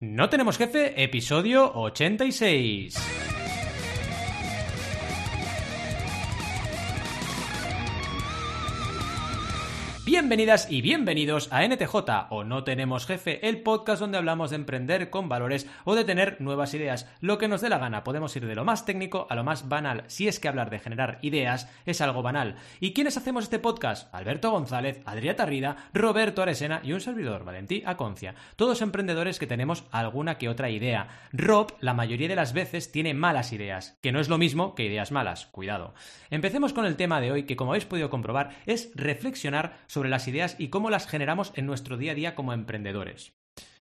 No tenemos jefe, episodio 86. Bienvenidas y bienvenidos a NTJ o No Tenemos Jefe, el podcast donde hablamos de emprender con valores o de tener nuevas ideas. Lo que nos dé la gana, podemos ir de lo más técnico a lo más banal, si es que hablar de generar ideas es algo banal. ¿Y quiénes hacemos este podcast? Alberto González, Adrià Tarrida, Roberto Aresena y un servidor, Valentí Aconcia. Todos emprendedores que tenemos alguna que otra idea. Rob, la mayoría de las veces, tiene malas ideas, que no es lo mismo que ideas malas, cuidado. Empecemos con el tema de hoy, que como habéis podido comprobar, es reflexionar sobre sobre las ideas y cómo las generamos en nuestro día a día como emprendedores.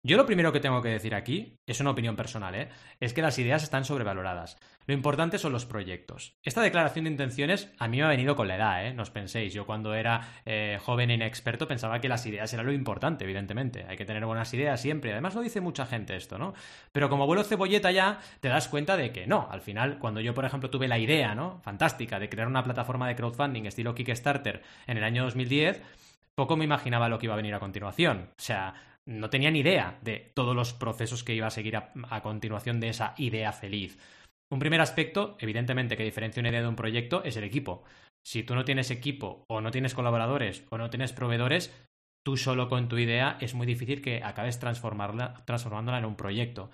Yo lo primero que tengo que decir aquí, es una opinión personal, ¿eh? es que las ideas están sobrevaloradas. Lo importante son los proyectos. Esta declaración de intenciones a mí me ha venido con la edad, ¿eh? no os penséis. Yo cuando era eh, joven e inexperto pensaba que las ideas eran lo importante, evidentemente. Hay que tener buenas ideas siempre. Además lo dice mucha gente esto, ¿no? Pero como abuelo cebolleta ya, te das cuenta de que no. Al final, cuando yo, por ejemplo, tuve la idea, ¿no? Fantástica, de crear una plataforma de crowdfunding estilo Kickstarter en el año 2010, poco me imaginaba lo que iba a venir a continuación. O sea, no tenía ni idea de todos los procesos que iba a seguir a, continuación de esa idea feliz. Un primer aspecto, evidentemente, que diferencia una idea de un proyecto es el equipo. Si tú no tienes equipo o no tienes colaboradores o no tienes proveedores, tú solo con tu idea es muy difícil que acabes transformándola en un proyecto.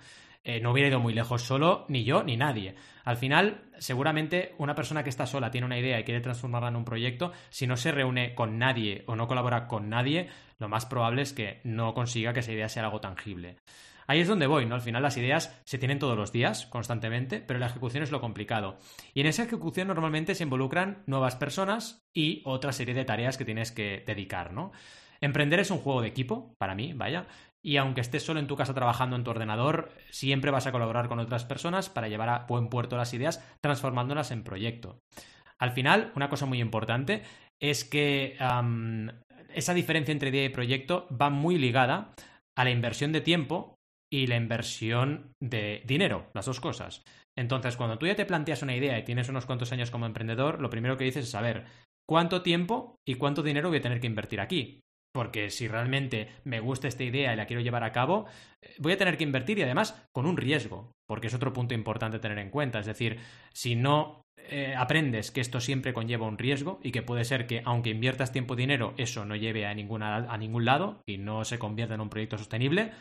Eh, no hubiera ido muy lejos solo, ni yo, ni nadie. Al final, seguramente una persona que está sola tiene una idea y quiere transformarla en un proyecto, si no se reúne con nadie o no colabora con nadie, lo más probable es que no consiga que esa idea sea algo tangible. Ahí es donde voy, ¿no? Al final las ideas se tienen todos los días, constantemente, pero la ejecución es lo complicado. Y en esa ejecución normalmente se involucran nuevas personas y otra serie de tareas que tienes que dedicar, ¿no? Emprender es un juego de equipo, para mí, vaya, y aunque estés solo en tu casa trabajando en tu ordenador, siempre vas a colaborar con otras personas para llevar a buen puerto las ideas, transformándolas en proyecto. Al final, una cosa muy importante es que esa diferencia entre idea y proyecto va muy ligada a la inversión de tiempo y la inversión de dinero, las dos cosas. Entonces, cuando tú ya te planteas una idea y tienes unos cuantos años como emprendedor, lo primero que dices es saber cuánto tiempo y cuánto dinero voy a tener que invertir aquí. Porque si realmente me gusta esta idea y la quiero llevar a cabo, eh, voy a tener que invertir y además con un riesgo, porque es otro punto importante tener en cuenta. Es decir, si no eh, aprendes que esto siempre conlleva un riesgo y que puede ser que aunque inviertas tiempo y dinero, eso no lleve a, ninguna, a ningún lado y no se convierta en un proyecto sostenible,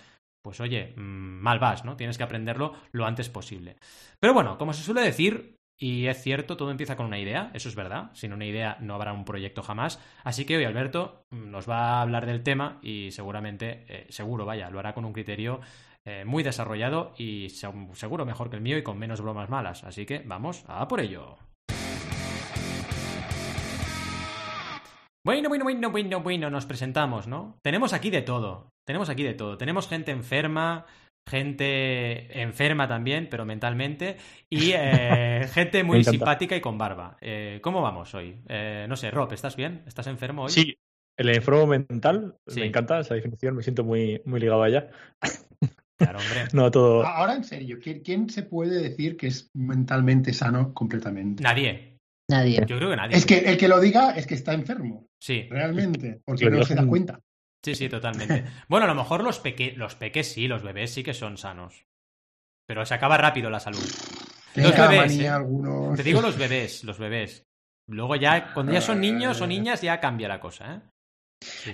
pues oye, mm, mal vas, ¿no? Tienes que aprenderlo lo antes posible. Pero bueno, como se suele decir, y es cierto, todo empieza con una idea, eso es verdad. Sin una idea no habrá un proyecto jamás. Así que hoy Alberto mm, nos va a hablar del tema y seguramente, eh, seguro, vaya, lo hará con un criterio eh, muy desarrollado y seguro mejor que el mío y con menos bromas malas. Así que vamos a por ello. Bueno, bueno, bueno, bueno, bueno, nos presentamos, ¿no? Tenemos aquí de todo. Tenemos aquí de todo. Tenemos gente enferma, gente enferma también, pero mentalmente, y eh, gente muy simpática y con barba. Eh, ¿Cómo vamos hoy? Eh, no sé, Rob, ¿estás bien? ¿Estás enfermo hoy? Sí, el enfermo mental, me encanta esa definición, me siento muy, muy ligado allá. Claro, hombre. no, todo... Ahora, en serio, ¿quién, se puede decir que es mentalmente sano completamente? Nadie. Nadie. Yo creo que nadie. Es que el que lo diga es que está enfermo. Sí. Realmente, porque no se da cuenta. Sí, sí, totalmente. Bueno, a lo mejor los, los peques sí, los bebés sí que son sanos. Pero se acaba rápido la salud. Los bebés. ¿eh? Algunos... Te digo los bebés, los bebés. Luego ya, cuando ya son niños o niñas, ya cambia la cosa, ¿eh?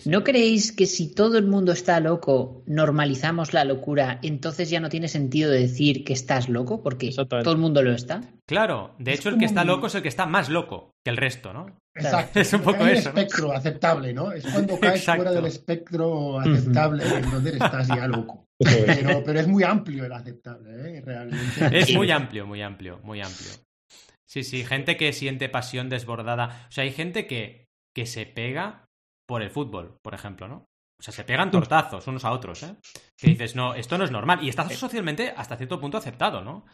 ¿No creéis que si todo el mundo está loco, normalizamos la locura, entonces ya no tiene sentido decir que estás loco? Porque todo el mundo lo está. Claro, de hecho el que está loco es el que está más loco que el resto, ¿no? Exacto. Es un poco Hay eso. espectro aceptable, ¿no? Es cuando caes fuera del espectro aceptable, donde estás ya loco. Pero, pero, es muy amplio el aceptable, ¿eh? Realmente. Es muy amplio, muy amplio, muy amplio. Sí, sí, gente que siente pasión desbordada. O sea, hay gente que, que se pega por el fútbol, por ejemplo, ¿no? O sea, se pegan tortazos unos a otros, ¿eh? Que dices, no, esto no es normal. Y está socialmente hasta cierto punto aceptado, ¿no?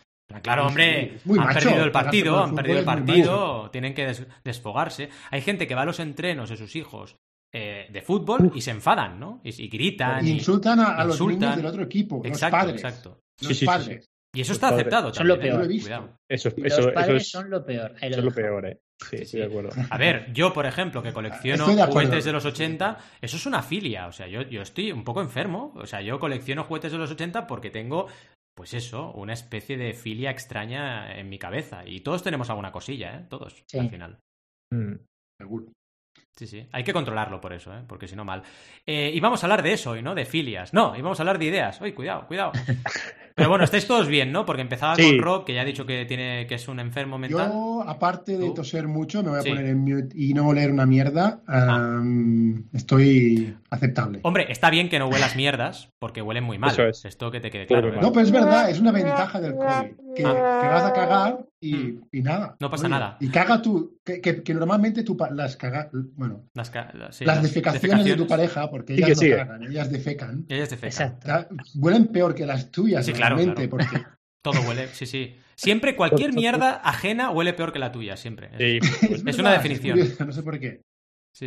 Claro, hombre, han perdido el partido, han perdido el partido, tienen que desfogarse. Hay gente que va a los entrenos de sus hijos eh, de fútbol y se enfadan, ¿no? Y, gritan. Y insultan a, los niños del otro equipo, exacto, los padres. Exacto. Los padres. Y eso está aceptado son también. Lo ¿eh? peor. Eso, eso, los padres es, son lo peor. Eso es lo peor, ¿eh? Sí, sí, de acuerdo. A ver, yo, por ejemplo, que colecciono juguetes de los 80, eso es una filia. O sea, yo, yo estoy un poco enfermo. O sea, yo colecciono juguetes de los 80 porque tengo, pues eso, una especie de filia extraña en mi cabeza. Y todos tenemos alguna cosilla, ¿eh? Todos, al final. Mm. Seguro. Sí, sí. Hay que controlarlo por eso, ¿eh? porque si no, mal. Eh, y vamos a hablar de eso hoy, ¿no? De filias. No, y vamos a hablar de ideas. Uy, cuidado, cuidado. Pero bueno, estáis todos bien, ¿no? Porque empezaba con Rob, que ya ha dicho que tiene que es un enfermo mental. Yo, aparte de toser mucho, me voy a poner en mute y no oler una mierda. Ah. estoy aceptable. Hombre, está bien que no huelas mierdas, porque huelen muy mal. Eso es. Esto que te quede claro. ¿eh? No, pero es verdad, es una ventaja del COVID. Que, ah. que vas a cagar y, mm. y, nada. No pasa nada. Y caga tú, que, que, normalmente tú las cagas, bueno, las, las, defecaciones, de tu pareja, porque ellas no cagan, ellas defecan. Ellas defecan. Huelen peor que las tuyas. Sí, claro, porque... Todo huele, sí, sí. Siempre cualquier mierda ajena huele peor que la tuya, siempre. Es, una definición. no sé por qué.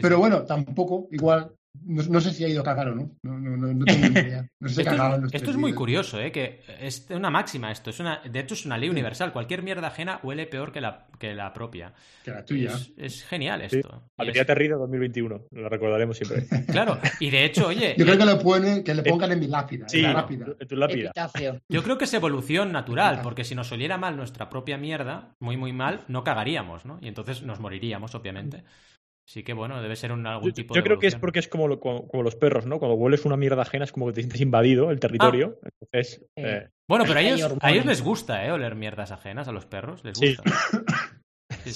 Pero bueno, tampoco, igual, no, sé si ha ido a cagar o no. No, no, no tengo ni idea. esto, es, esto es muy curioso, ¿eh? que es una máxima esto. Es una, de hecho, es una ley universal. Cualquier mierda ajena huele peor que la, que la propia. Que la tuya. Es, genial esto. Alegría Terrida 2021. Lo recordaremos siempre. claro. Y de hecho, oye. Yo creo que, lo que le pongan en mi lápida. Sí, en, lápida. en tu lápida. Yo creo que es evolución natural, porque si nos oliera mal nuestra propia mierda, muy, muy mal, no cagaríamos, ¿no? Y entonces nos moriríamos, obviamente. Sí que bueno, debe ser un, algún tipo yo, Yo creo que es porque es como, como, los perros, ¿no? Cuando hueles una mierda ajena es como que te sientes invadido el territorio. Ah. Entonces, eh, Bueno, pero a ellos, a ellos les gusta, ¿eh? Oler mierdas ajenas a los perros. Les gusta. Sí.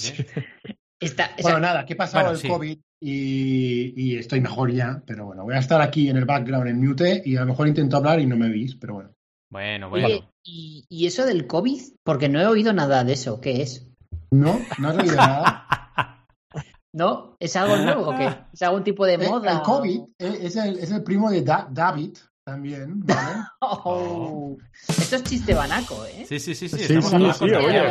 sí, Bueno, nada, que he pasado el COVID y, estoy mejor ya. Pero bueno, voy a estar aquí en el background en mute y a lo mejor intento hablar y no me veis, pero bueno. Bueno, bueno. ¿y, ¿y eso del COVID? Porque no he oído nada de eso. ¿Qué es? No, no has oído nada. ¿No? ¿Es algo nuevo o qué? ¿Es algún tipo de moda? El, COVID es el, es el primo de David, también, ¿vale? Oh. Esto es chiste banaco, ¿eh? Sí, sí, sí, sí. sí, sí, sí oye,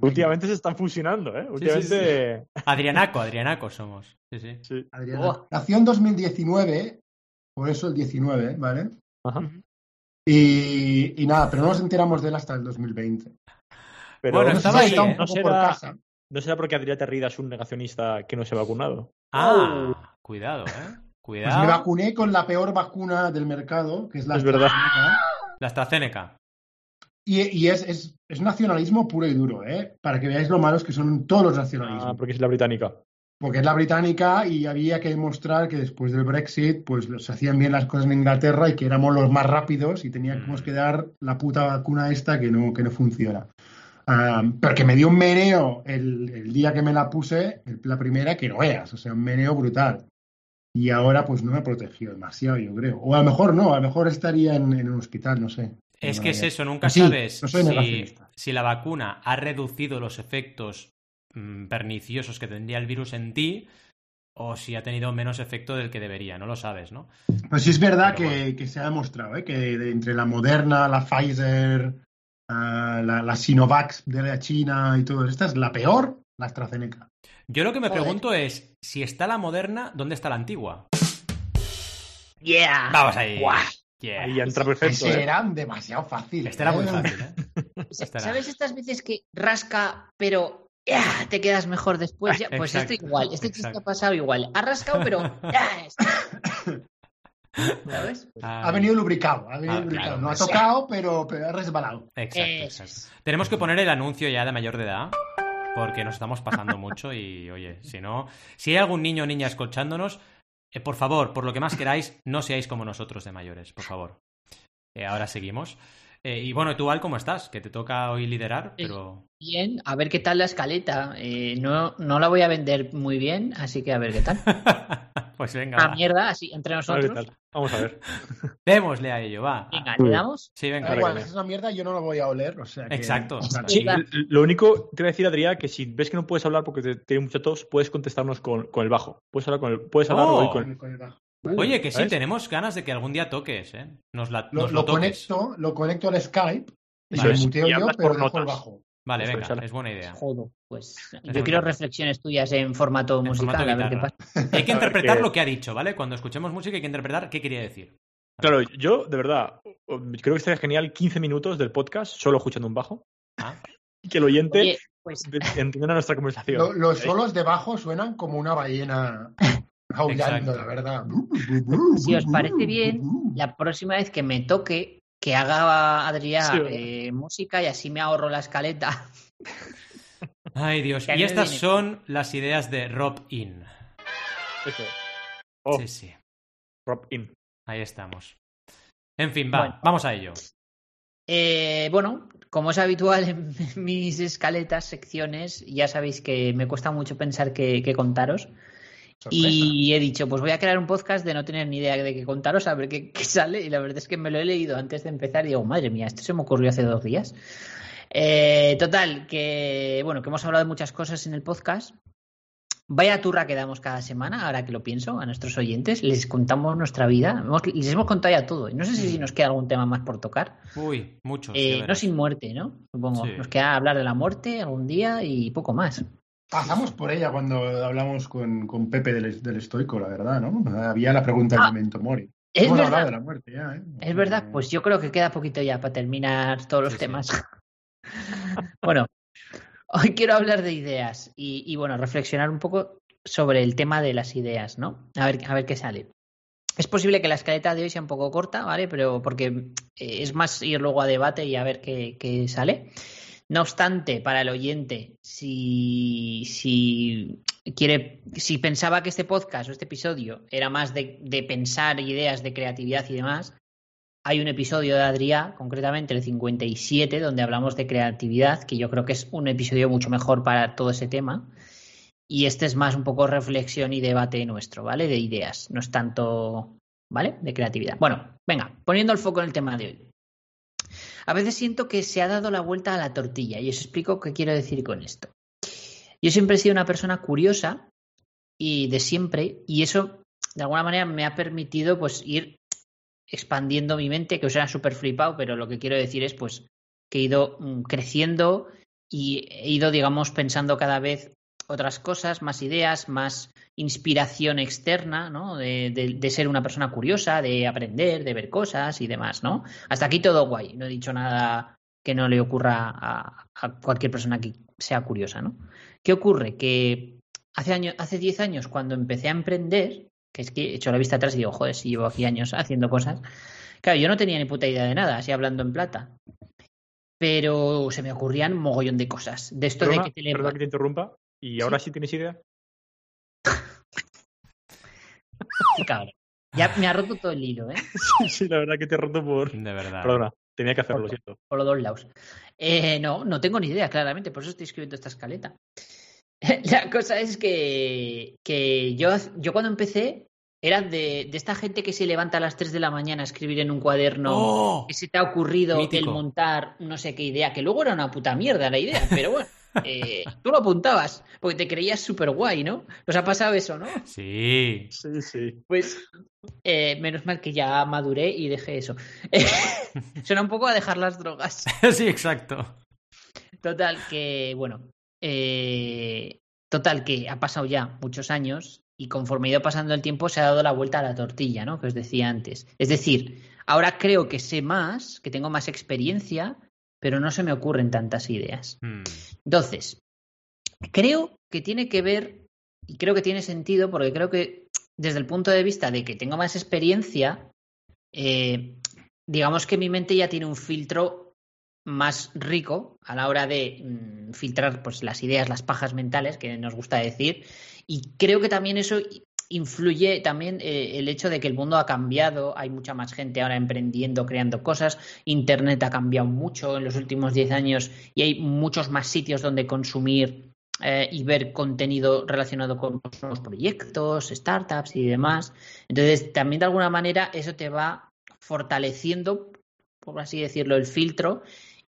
Últimamente se están fusionando, ¿eh? Últimamente... Adrianaco, Adrianaco somos. Sí, sí. Adrianaco. Nació en 2019, por eso el 19, ¿vale? Ajá. Y, y, nada, pero no nos enteramos de él hasta el 2020. Pero bueno, estaba ahí, ¿eh? no será... por casa. ¿No será porque Adrián Terrida es un negacionista que no se ha vacunado? Ah, cuidado, ¿eh? Cuidado. Pues me vacuné con la peor vacuna del mercado, que es la es verdad. La AstraZeneca. Y, y es, es, es, nacionalismo puro y duro, ¿eh? Para que veáis lo malos que son todos los nacionalismos. Ah, porque es la británica. Porque es la británica y había que demostrar que después del Brexit, pues se hacían bien las cosas en Inglaterra y que éramos los más rápidos y teníamos mm. que dar la puta vacuna esta que no, que no funciona. Ah, pero que me dio un meneo el, día que me la puse, la primera, que no veas, o sea, un meneo brutal. Y ahora pues no me protegió demasiado, yo creo. O a lo mejor no, a lo mejor estaría en, un hospital, no sé. Es que es eso, nunca sabes si, la vacuna ha reducido los efectos mm, perniciosos que tendría el virus en ti o si ha tenido menos efecto del que debería, no lo sabes, ¿no? Pues sí es verdad que, se ha demostrado, ¿eh? que entre la Moderna, la Pfizer, la, Sinovac de la China y todo. Esta es la peor, la AstraZeneca. Yo lo que me pregunto es, si está la moderna, ¿dónde está la antigua? Yeah. Vamos ahí. Ahí entra perfecto. ¿eh? eran demasiado fáciles. Este era muy ¿eh? fácil, ¿eh? ¿Sabes estas veces que rasca, pero te quedas mejor después? pues esto igual. Este chiste ha pasado igual. Ha rascado, pero Ha venido lubricado, ha venido ah, lubricado. no ha tocado, pero, pero ha resbalado. Exacto, Tenemos que poner el anuncio ya de mayor de edad, porque nos estamos pasando mucho y, oye, si no, si hay algún niño o niña escuchándonos, eh, por favor, por lo que más queráis, no seáis como nosotros de mayores, por favor. Eh, ahora seguimos. Eh, y bueno, tú, Al, ¿cómo estás? Que te toca hoy liderar, pero... Bien, a ver qué tal la escaleta. no, no la voy a vender muy bien, así que a ver qué tal. pues venga. Una mierda, así, entre nosotros. Vamos a ver. Démosle a ello, va. Venga, ¿le damos? Sí, venga. igual, es una mierda, yo no lo voy a oler, o sea Exacto. lo único, te voy a decir, Adrián, que si ves que no puedes hablar porque te, tiene mucha tos, puedes contestarnos con, con, el bajo. Puedes hablar con el, puedes hablar oh. con, el, bajo. Oye, que sí, tenemos ganas de que algún día toques, ¿eh? Nos, la, lo, nos lo, conecto, lo conecto al Skype, y lo muteo yo, pero dejo el bajo. Vale, venga, es buena idea. Joder, pues yo quiero reflexiones tuyas en formato musical, a ver qué pasa. Hay que interpretar lo que ha dicho, ¿vale? Cuando escuchemos música hay que interpretar qué quería decir. Claro, yo, de verdad, creo que estaría genial 15 minutos del podcast solo escuchando un bajo. Ah. Que el oyente pues... entienda nuestra conversación. los solos de bajo suenan como una ballena aullando, la verdad. Si os parece bien, la próxima vez que me toque, que haga Adrián eh, música y así me ahorro la escaleta. Ay, Dios. Y estas son las ideas de Rob In. Eso. Oh. Sí, sí. Rob In. Ahí estamos. En fin, va, vamos a ello. Eh, bueno, como es habitual en mis escaletas, secciones, ya sabéis que me cuesta mucho pensar qué, contaros. Y he dicho, pues voy a crear un podcast de no tener ni idea de qué contaros, a ver qué, sale. Y la verdad es que me lo he leído antes de empezar y digo, madre mía, esto se me ocurrió hace dos días. Eh, total, que bueno, que hemos hablado de muchas cosas en el podcast. Vaya turra que damos cada semana, ahora que lo pienso, a nuestros oyentes. Les contamos nuestra vida. les hemos contado ya todo. No sé si mm. nos queda algún tema más por tocar. Uy, mucho. Eh, no sin muerte, ¿no? Supongo. Nos queda hablar de la muerte algún día y poco más. Pasamos por ella cuando hablamos con, con Pepe del, del, estoico, la verdad, ¿no? Había la pregunta del ah, momento mori. Es verdad. De la muerte ya, ¿eh? Es verdad, pues yo creo que queda poquito ya para terminar todos los temas. bueno, Hoy quiero hablar de ideas y, bueno, reflexionar un poco sobre el tema de las ideas, ¿no? A ver, a ver qué sale. Es posible que la escaleta de hoy sea un poco corta, ¿vale? Pero porque eh, es más ir luego a debate y a ver qué, sale. No obstante, para el oyente, si, si, quiere, si pensaba que este podcast o este episodio era más de, de pensar ideas de creatividad y demás, hay un episodio de Adrià, concretamente el 57, donde hablamos de creatividad, que yo creo que es un episodio mucho mejor para todo ese tema. Y este es más un poco reflexión y debate nuestro, ¿vale? De ideas, no es tanto, ¿vale? De creatividad. Bueno, venga, poniendo el foco en el tema de hoy. A veces siento que se ha dado la vuelta a la tortilla y os explico qué quiero decir con esto. Yo siempre he sido una persona curiosa y de siempre, y eso de alguna manera me ha permitido pues ir expandiendo mi mente, que os era súper flipado, pero lo que quiero decir es pues que he ido mm, creciendo y he ido, digamos, pensando cada vez otras cosas, más ideas, más inspiración externa, ¿no? De, ser una persona curiosa, de aprender, de ver cosas y demás, ¿no? Hasta aquí todo guay. No he dicho nada que no le ocurra a, cualquier persona que sea curiosa, ¿no? ¿Qué ocurre? Que hace años, hace 10 años, cuando empecé a emprender, que es que he hecho la vista atrás y digo, joder, si llevo aquí años haciendo cosas. Claro, yo no tenía ni puta idea de nada, así hablando en plata. Pero se me ocurrían mogollón de cosas. De esto de que te Perdón que te interrumpa. ¿Y ahora sí, tienes idea? cabrón. Ya me ha roto todo el hilo, ¿eh? sí, la verdad que te he roto por. De verdad. Perdona, tenía que hacerlo, lo siento. Por los dos lados. Eh, no, no tengo ni idea, claramente, por eso estoy escribiendo esta escaleta. La cosa es que, que yo, yo cuando empecé era de, de, esta gente que se levanta a las 3 de la mañana a escribir en un cuaderno ¡Oh! que se te ha ocurrido el montar no sé qué idea, que luego era una puta mierda la idea, pero bueno, eh, tú lo apuntabas porque te creías súper guay, ¿no? ¿Nos ha pasado eso, no? Sí. Sí, sí. Pues eh, menos mal que ya maduré y dejé eso. Suena un poco a dejar las drogas. sí, exacto. Total, que bueno, eh, total, que ha pasado ya muchos años y conforme ha ido pasando el tiempo se ha dado la vuelta a la tortilla, ¿no? Que os decía antes. Es decir, ahora creo que sé más, que tengo más experiencia, pero no se me ocurren tantas ideas. Hmm. Entonces, creo que tiene que ver, y creo que tiene sentido, porque creo que desde el punto de vista de que tengo más experiencia, eh, digamos que mi mente ya tiene un filtro más rico a la hora de mm, filtrar pues, las ideas, las pajas mentales, que nos gusta decir. Y creo que también eso influye también eh, el hecho de que el mundo ha cambiado, hay mucha más gente ahora emprendiendo, creando cosas, Internet ha cambiado mucho en los últimos 10 años y hay muchos más sitios donde consumir eh, y ver contenido relacionado con nuevos proyectos, startups y demás. Entonces, también de alguna manera eso te va fortaleciendo, por así decirlo, el filtro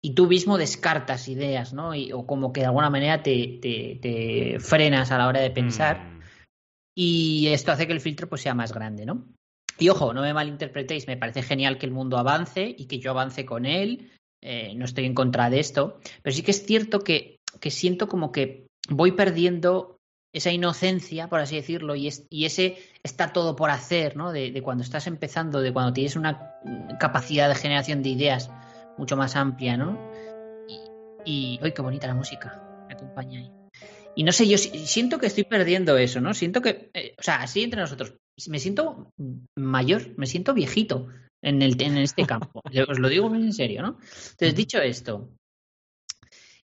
y tú mismo descartas ideas, ¿no? o como que de alguna manera te, te, frenas a la hora de pensar. Mm. Y esto hace que el filtro pues, sea más grande, ¿no? Y ojo, no me malinterpretéis, me parece genial que el mundo avance y que yo avance con él. Eh, no estoy en contra de esto. Pero sí que es cierto que, que siento como que voy perdiendo esa inocencia, por así decirlo, y, y ese está todo por hacer, ¿no? De, cuando estás empezando, de cuando tienes una capacidad de generación de ideas mucho más amplia, ¿no? Y, ¡ay, qué bonita la música! Me acompaña ahí. Y no sé, yo siento que estoy perdiendo eso, ¿no? Siento que, eh, o sea, así entre nosotros, me siento mayor, me siento viejito en, el, en este campo. Os lo digo muy en serio, ¿no? Entonces, dicho esto,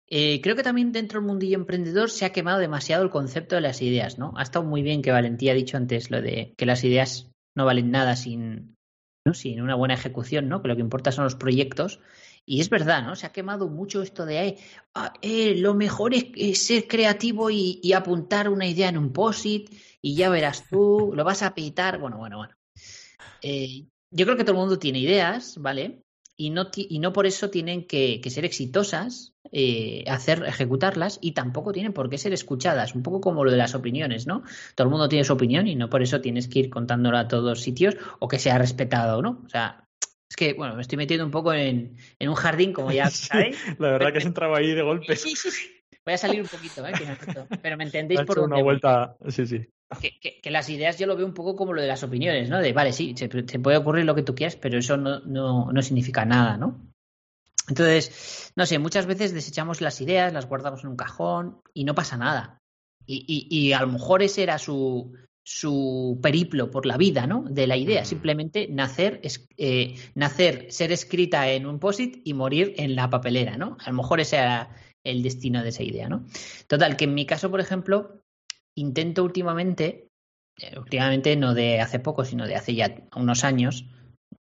eh, creo que también dentro del mundillo emprendedor se ha quemado demasiado el concepto de las ideas, ¿no? Ha estado muy bien que Valentía ha dicho antes lo de que las ideas no valen nada sin, ¿no? sin una buena ejecución, ¿no? Que lo que importa son los proyectos. Y es verdad, ¿no? Se ha quemado mucho esto de ah, eh, lo mejor es, ser creativo y, apuntar una idea en un post-it y ya verás tú, lo vas a pitar. Bueno, bueno, bueno. Eh, yo creo que todo el mundo tiene ideas, ¿vale? Y no, y no por eso tienen que, ser exitosas, eh, hacer, ejecutarlas, y tampoco tienen por qué ser escuchadas. Un poco como lo de las opiniones, ¿no? Todo el mundo tiene su opinión y no por eso tienes que ir contándola a todos sitios o que sea respetado, ¿no? O sea, es que, bueno, me estoy metiendo un poco en, un jardín, como ya sabéis. la verdad que has entrado ahí de golpe. Sí, sí, sí. Voy a salir un poquito, ¿eh? pero me entendéis por una vuelta, sí, sí. Que, las ideas yo lo veo un poco como lo de las opiniones, ¿no? De, vale, sí, se, puede ocurrir lo que tú quieras, pero eso no, no, no significa nada, ¿no? Entonces, no sé, muchas veces desechamos las ideas, las guardamos en un cajón y no pasa nada. Y, y, y a lo mejor ese era su, su periplo por la vida, ¿no? De la idea, simplemente nacer, eh, nacer, ser escrita en un posit y morir en la papelera, ¿no? A lo mejor ese era el destino de esa idea, ¿no? Total, que en mi caso, por ejemplo, intento últimamente, eh, últimamente no de hace poco, sino de hace ya unos años,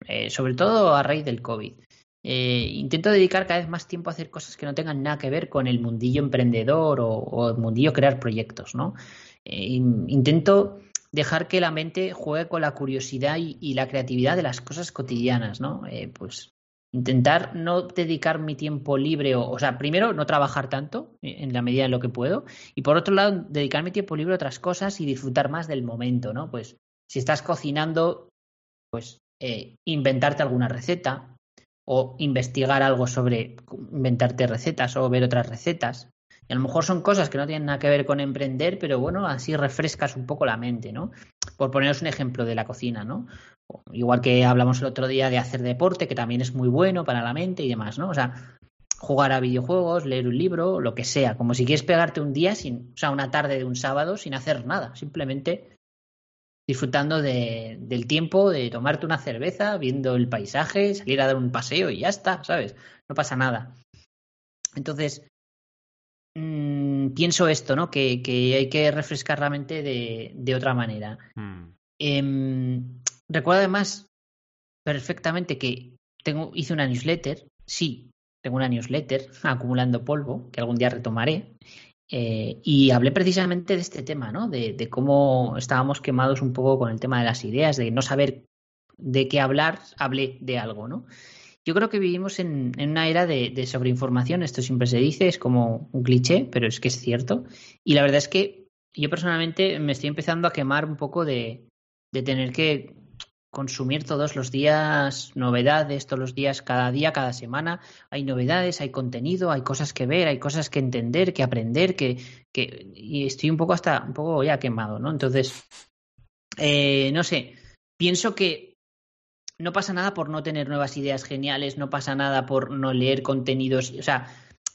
eh, sobre todo a raíz del COVID, intento dedicar cada vez más tiempo a hacer cosas que no tengan nada que ver con el mundillo emprendedor o, el mundillo crear proyectos, ¿no? intento dejar que la mente juegue con la curiosidad y, la creatividad de las cosas cotidianas, ¿no? Eh, pues intentar no dedicar mi tiempo libre, o, o, sea, primero no trabajar tanto eh, en la medida de lo que puedo, y por otro lado, dedicar mi tiempo libre a otras cosas y disfrutar más del momento, ¿no? Pues si estás cocinando, pues eh, inventarte alguna receta o investigar algo sobre inventarte recetas o ver otras recetas a lo mejor son cosas que no tienen nada que ver con emprender, pero bueno, así refrescas un poco la mente, ¿no? Por poneros un ejemplo de la cocina, ¿no? Igual que hablamos el otro día de hacer deporte, que también es muy bueno para la mente y demás, ¿no? O sea, jugar a videojuegos, leer un libro, lo que sea, como si quieres pegarte un día, sin, o sea, una tarde de un sábado sin hacer nada, simplemente disfrutando de, del tiempo, de tomarte una cerveza, viendo el paisaje, salir a dar un paseo y ya está, ¿sabes? No pasa nada. Entonces, Mm, pienso esto, ¿no? Que, hay que refrescar la mente de, otra manera. Mm. Em, recuerdo además perfectamente que tengo, hice una newsletter, sí, tengo una newsletter acumulando polvo, que algún día retomaré, eh, y hablé precisamente de este tema, ¿no? De, de, cómo estábamos quemados un poco con el tema de las ideas, de no saber de qué hablar, hablé de algo, ¿no? Yo creo que vivimos en, una era de, sobreinformación, esto siempre se dice, es como un cliché, pero es que es cierto. Y la verdad es que yo personalmente me estoy empezando a quemar un poco de, tener que consumir todos los días novedades, todos los días, cada día, cada semana. Hay novedades, hay contenido, hay cosas que ver, hay cosas que entender, que aprender, que, que y estoy un poco hasta un poco ya quemado, ¿no? Entonces, eh, no sé, pienso que no pasa nada por no tener nuevas ideas geniales, no pasa nada por no leer contenidos. O sea,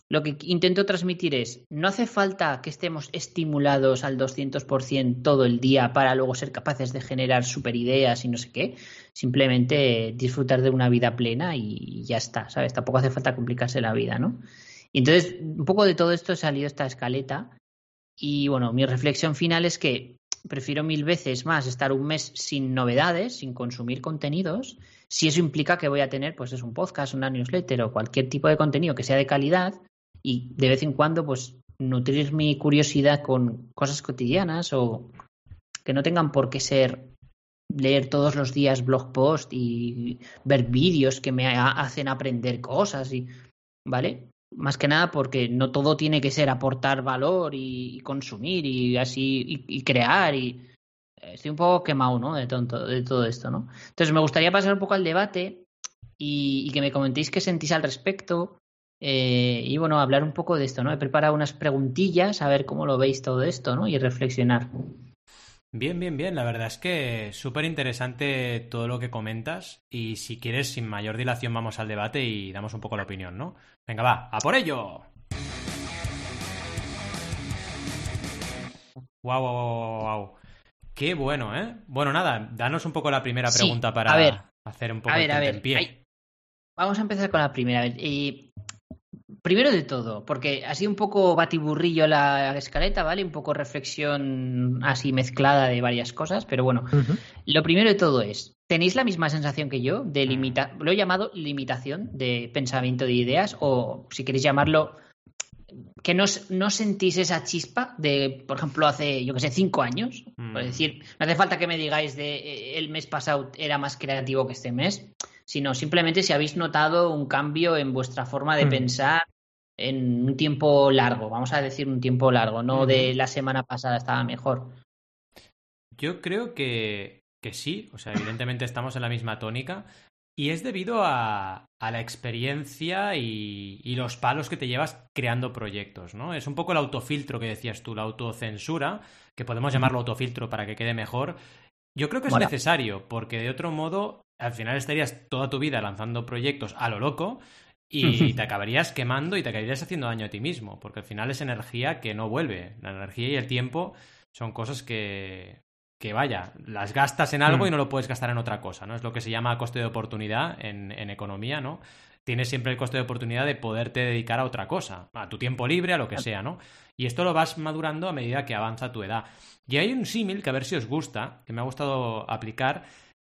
lo que intento transmitir es, no hace falta que estemos estimulados al 200% todo el día para luego ser capaces de generar super ideas y no sé qué. Simplemente disfrutar de una vida plena y ya está, ¿sabes? Tampoco hace falta complicarse la vida, ¿no? Y entonces, un poco de todo esto ha salido esta escaleta. Y bueno, mi reflexión final es que prefiero mil veces más estar un mes sin novedades, sin consumir contenidos, si eso implica que voy a tener, pues es un podcast, una newsletter o cualquier tipo de contenido que sea de calidad y de vez en cuando, pues nutrir mi curiosidad con cosas cotidianas o que no tengan por qué ser leer todos los días blog post y ver vídeos que me hacen aprender cosas y vale más que nada porque no todo tiene que ser aportar valor y, consumir y así y, crear y estoy un poco quemado ¿no? de, tonto, de todo esto ¿no? entonces me gustaría pasar un poco al debate y, que me comentéis qué sentís al respecto Eh, y bueno, hablar un poco de esto, ¿no? He preparado unas preguntillas, a ver cómo lo veis todo esto, ¿no? Y reflexionar. Bien, bien, bien. La verdad es que súper interesante todo lo que comentas. Y si quieres, sin mayor dilación, vamos al debate y damos un poco la opinión, ¿no? Venga, va, ¡a por ello! Wow, wow, wow, wow. Qué bueno, ¿eh? Bueno, nada, danos un poco la primera pregunta para hacer un poco a ver, a ver, pie. Vamos a empezar con la primera. Y primero de todo, porque ha sido un poco batiburrillo la escaleta, ¿vale? Un poco reflexión así mezclada de varias cosas, pero bueno, lo primero de todo es, ¿tenéis la misma sensación que yo de limita lo he llamado limitación de pensamiento de ideas o si queréis llamarlo que no, no, sentís esa chispa de, por ejemplo, hace, yo que sé, cinco años. Mm. Es decir, no hace falta que me digáis de eh, el mes pasado era más creativo que este mes, sino simplemente si habéis notado un cambio en vuestra forma de mm. pensar en un tiempo largo, vamos a decir un tiempo largo, no de la semana pasada estaba mejor. Yo creo que, que sí, o sea, evidentemente estamos en la misma tónica y es debido a, a la experiencia y, y, los palos que te llevas creando proyectos, ¿no? Es un poco el autofiltro que decías tú, la autocensura, que podemos llamarlo autofiltro para que quede mejor. Yo creo que es necesario, porque de otro modo, al final estarías toda tu vida lanzando proyectos a lo loco y te acabarías quemando y te acabarías haciendo daño a ti mismo, porque al final es energía que no vuelve. La energía y el tiempo son cosas que, que vaya, las gastas en algo y mm. no lo puedes gastar en otra cosa, ¿no? Es lo que se llama coste de oportunidad en, en economía, ¿no? Tienes siempre el coste de oportunidad de poderte dedicar a otra cosa, a tu tiempo libre, a lo que sea, ¿no? Y esto lo vas madurando a medida que avanza tu edad. Y hay un símil que a ver si os gusta, que me ha gustado aplicar,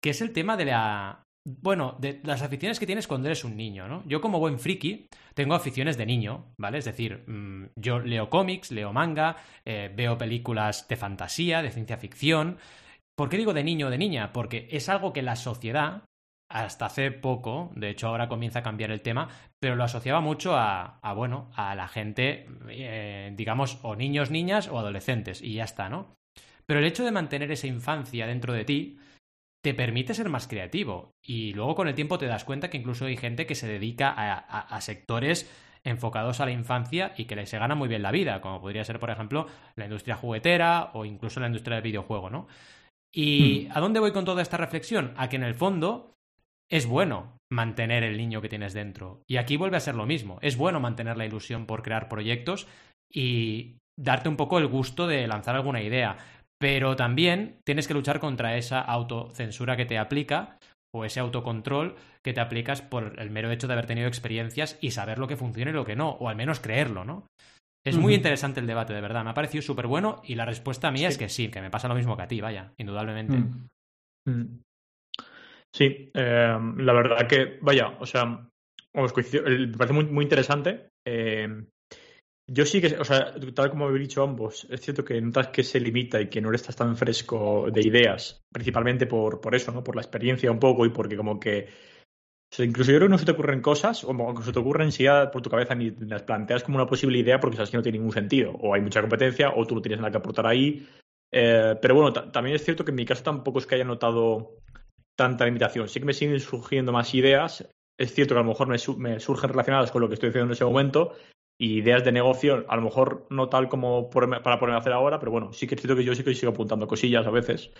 que es el tema de la bueno, de las aficiones que tienes cuando eres un niño, ¿no? Yo como buen friki tengo aficiones de niño, ¿vale? Es decir, mm, yo leo cómics, leo manga, eh, veo películas de fantasía, de ciencia ficción. ¿Por qué digo de niño o de niña? Porque es algo que la sociedad, hasta hace poco, de hecho ahora comienza a cambiar el tema, pero lo asociaba mucho a, a bueno, a la gente, eh, digamos, o niños, niñas o adolescentes, y ya está, ¿no? Pero el hecho de mantener esa infancia dentro de ti, te permite ser más creativo. Y luego con el tiempo te das cuenta que incluso hay gente que se dedica a, sectores enfocados a la infancia y que les se gana muy bien la vida, como podría ser, por ejemplo, la industria juguetera o incluso la industria del videojuego, ¿no? ¿Y hmm. a dónde voy con toda esta reflexión? A que en el fondo es bueno mantener el niño que tienes dentro. Y aquí vuelve a ser lo mismo. Es bueno mantener la ilusión por crear proyectos y darte un poco el gusto de lanzar alguna idea pero también tienes que luchar contra esa autocensura que te aplica o ese autocontrol que te aplicas por el mero hecho de haber tenido experiencias y saber lo que funciona y lo que no, o al menos creerlo, ¿no? Es muy interesante el debate, de verdad. Me ha parecido súper bueno y la respuesta a mí es que sí, que me pasa lo mismo que a ti, vaya, indudablemente. Mm. Mm. Sí, em, la verdad que, vaya, o sea, me parece muy, muy interesante. Eh, yo sí que, o sea, tal como habéis dicho ambos, es cierto que notas que se limita y que no estás tan fresco de ideas, principalmente por, por eso, ¿no? Por la experiencia un poco y porque como que o sea, incluso yo creo que no se te ocurren cosas, o que se te ocurren si ya por tu cabeza ni las planteas como una posible idea porque sabes que no tiene ningún sentido. O hay mucha competencia, o tú no tienes nada que aportar ahí. Eh, pero bueno, también es cierto que en mi caso tampoco es que haya notado tanta limitación. Sí que me siguen surgiendo más ideas. Es cierto que a lo mejor me, me surgen relacionadas con lo que estoy haciendo en ese momento, ideas de negocio, a lo mejor no tal como para ponerme a hacer ahora, pero bueno, sí que es cierto que yo sí que sigo apuntando cosillas a veces,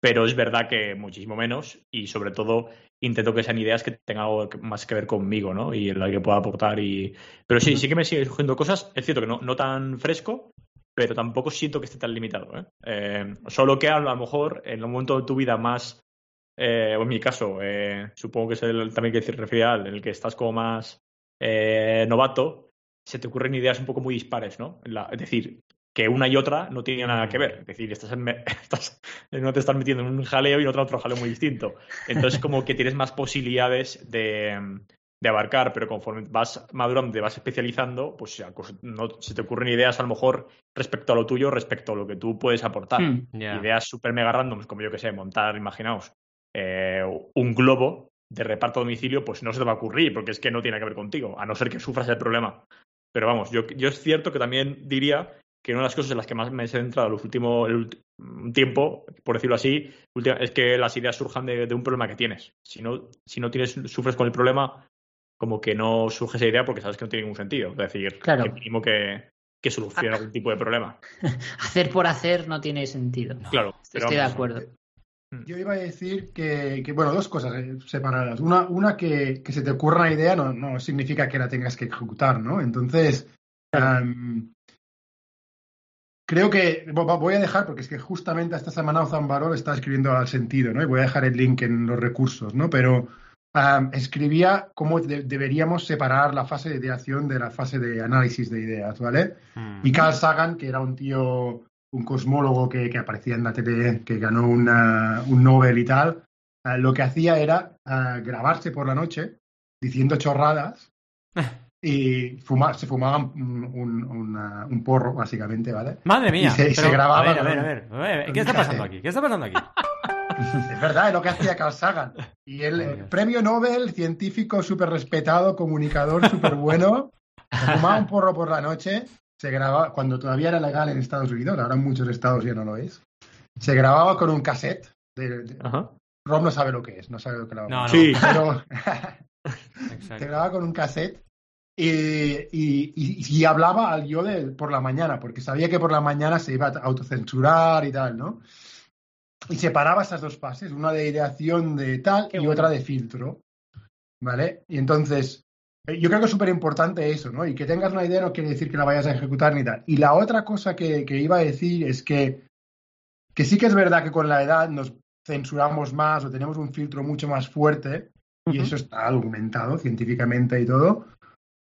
pero es verdad que muchísimo menos y sobre todo intento que sean ideas que tengan algo más que ver conmigo, ¿no? Y en las que pueda aportar y... Pero sí, sí que me sigue surgiendo cosas, es cierto que no, no tan fresco, pero tampoco siento que esté tan limitado, ¿eh? eh solo que a lo mejor en un momento de tu vida más, eh, o en mi caso, eh, supongo que es el también que decir refiere en el que estás como más novato, se te ocurren ideas un poco muy dispares, ¿no? es decir, que una y otra no tienen nada que ver. Es decir, estás, estás, no te estás metiendo en un jaleo y en otro, otro jaleo muy distinto. Entonces, como que tienes más posibilidades de, de abarcar, pero conforme vas madurando, te vas especializando, pues no, se te ocurren ideas a lo mejor respecto a lo tuyo, respecto a lo que tú puedes aportar. Hmm, ideas súper mega randoms, como yo que sé, montar, imaginaos, eh, un globo de reparto a domicilio, pues no se te va a ocurrir, porque es que no tiene que ver contigo, a no ser que sufras el problema. Pero vamos, yo, yo es cierto que también diría que una de las cosas en las que más me he centrado los últimos tiempo, por decirlo así, es que las ideas surjan de, un problema que tienes. Si no, si no tienes, sufres con el problema, como que no surge esa idea porque sabes que no tiene ningún sentido. Es decir, Claro. que mínimo que, que solucione algún tipo de problema. Hacer por hacer no tiene sentido. Claro, pero Estoy de acuerdo. Yo iba a decir que, que, bueno, dos cosas eh, separadas. Una, una que, que se te ocurra una idea no, no significa que la tengas que ejecutar, ¿no? Entonces, creo que vo- voy a dejar, porque es que justamente esta semana Ozan Barol está escribiendo al sentido, ¿no? Y voy a dejar el link en los recursos, ¿no? Pero am, escribía cómo de- deberíamos separar la fase de ideación de la fase de análisis de ideas, ¿vale? Mm. Y Carl Sagan, que era un tío, un cosmólogo que, que aparecía en la tele, que ganó una- un Nobel y tal, eh, lo que hacía era eh, grabarse por la noche diciendo chorradas y fumar, se fumaban un, un- una- un porro, básicamente, ¿vale? Madre mía. Y se- grababa A ver, a ver, a ver. a ver, con ¿Qué está pasando aquí? ¿Qué está pasando aquí? Es verdad, es lo que hacía Carl Sagan. Y el eh, premio Nobel, científico súper respetado, comunicador súper bueno, fumaba un porro por la noche, se grababa, cuando todavía era legal en Estados Unidos, ahora en muchos estados ya no lo es, se grababa con un cassette. De, de- Ajá. Rob no sabe lo que es, no sabe lo que lo No, no. Sí. Pero se grababa con un cassette y, y- y- y hablaba al yo de, por la mañana, porque sabía que por la mañana se iba a autocensurar y tal, ¿no? Y separaba esas dos fases, una de ideación de tal Qué y bueno. otra de filtro, ¿vale? Y entonces, yo creo que es súper importante eso, ¿no? Y que tengas una idea no quiere decir que la vayas a ejecutar ni tal. Y la otra cosa que, que iba a decir es que, que sí que es verdad que con la edad nos censuramos más o tenemos un filtro mucho más fuerte, y eso está documentado científicamente y todo.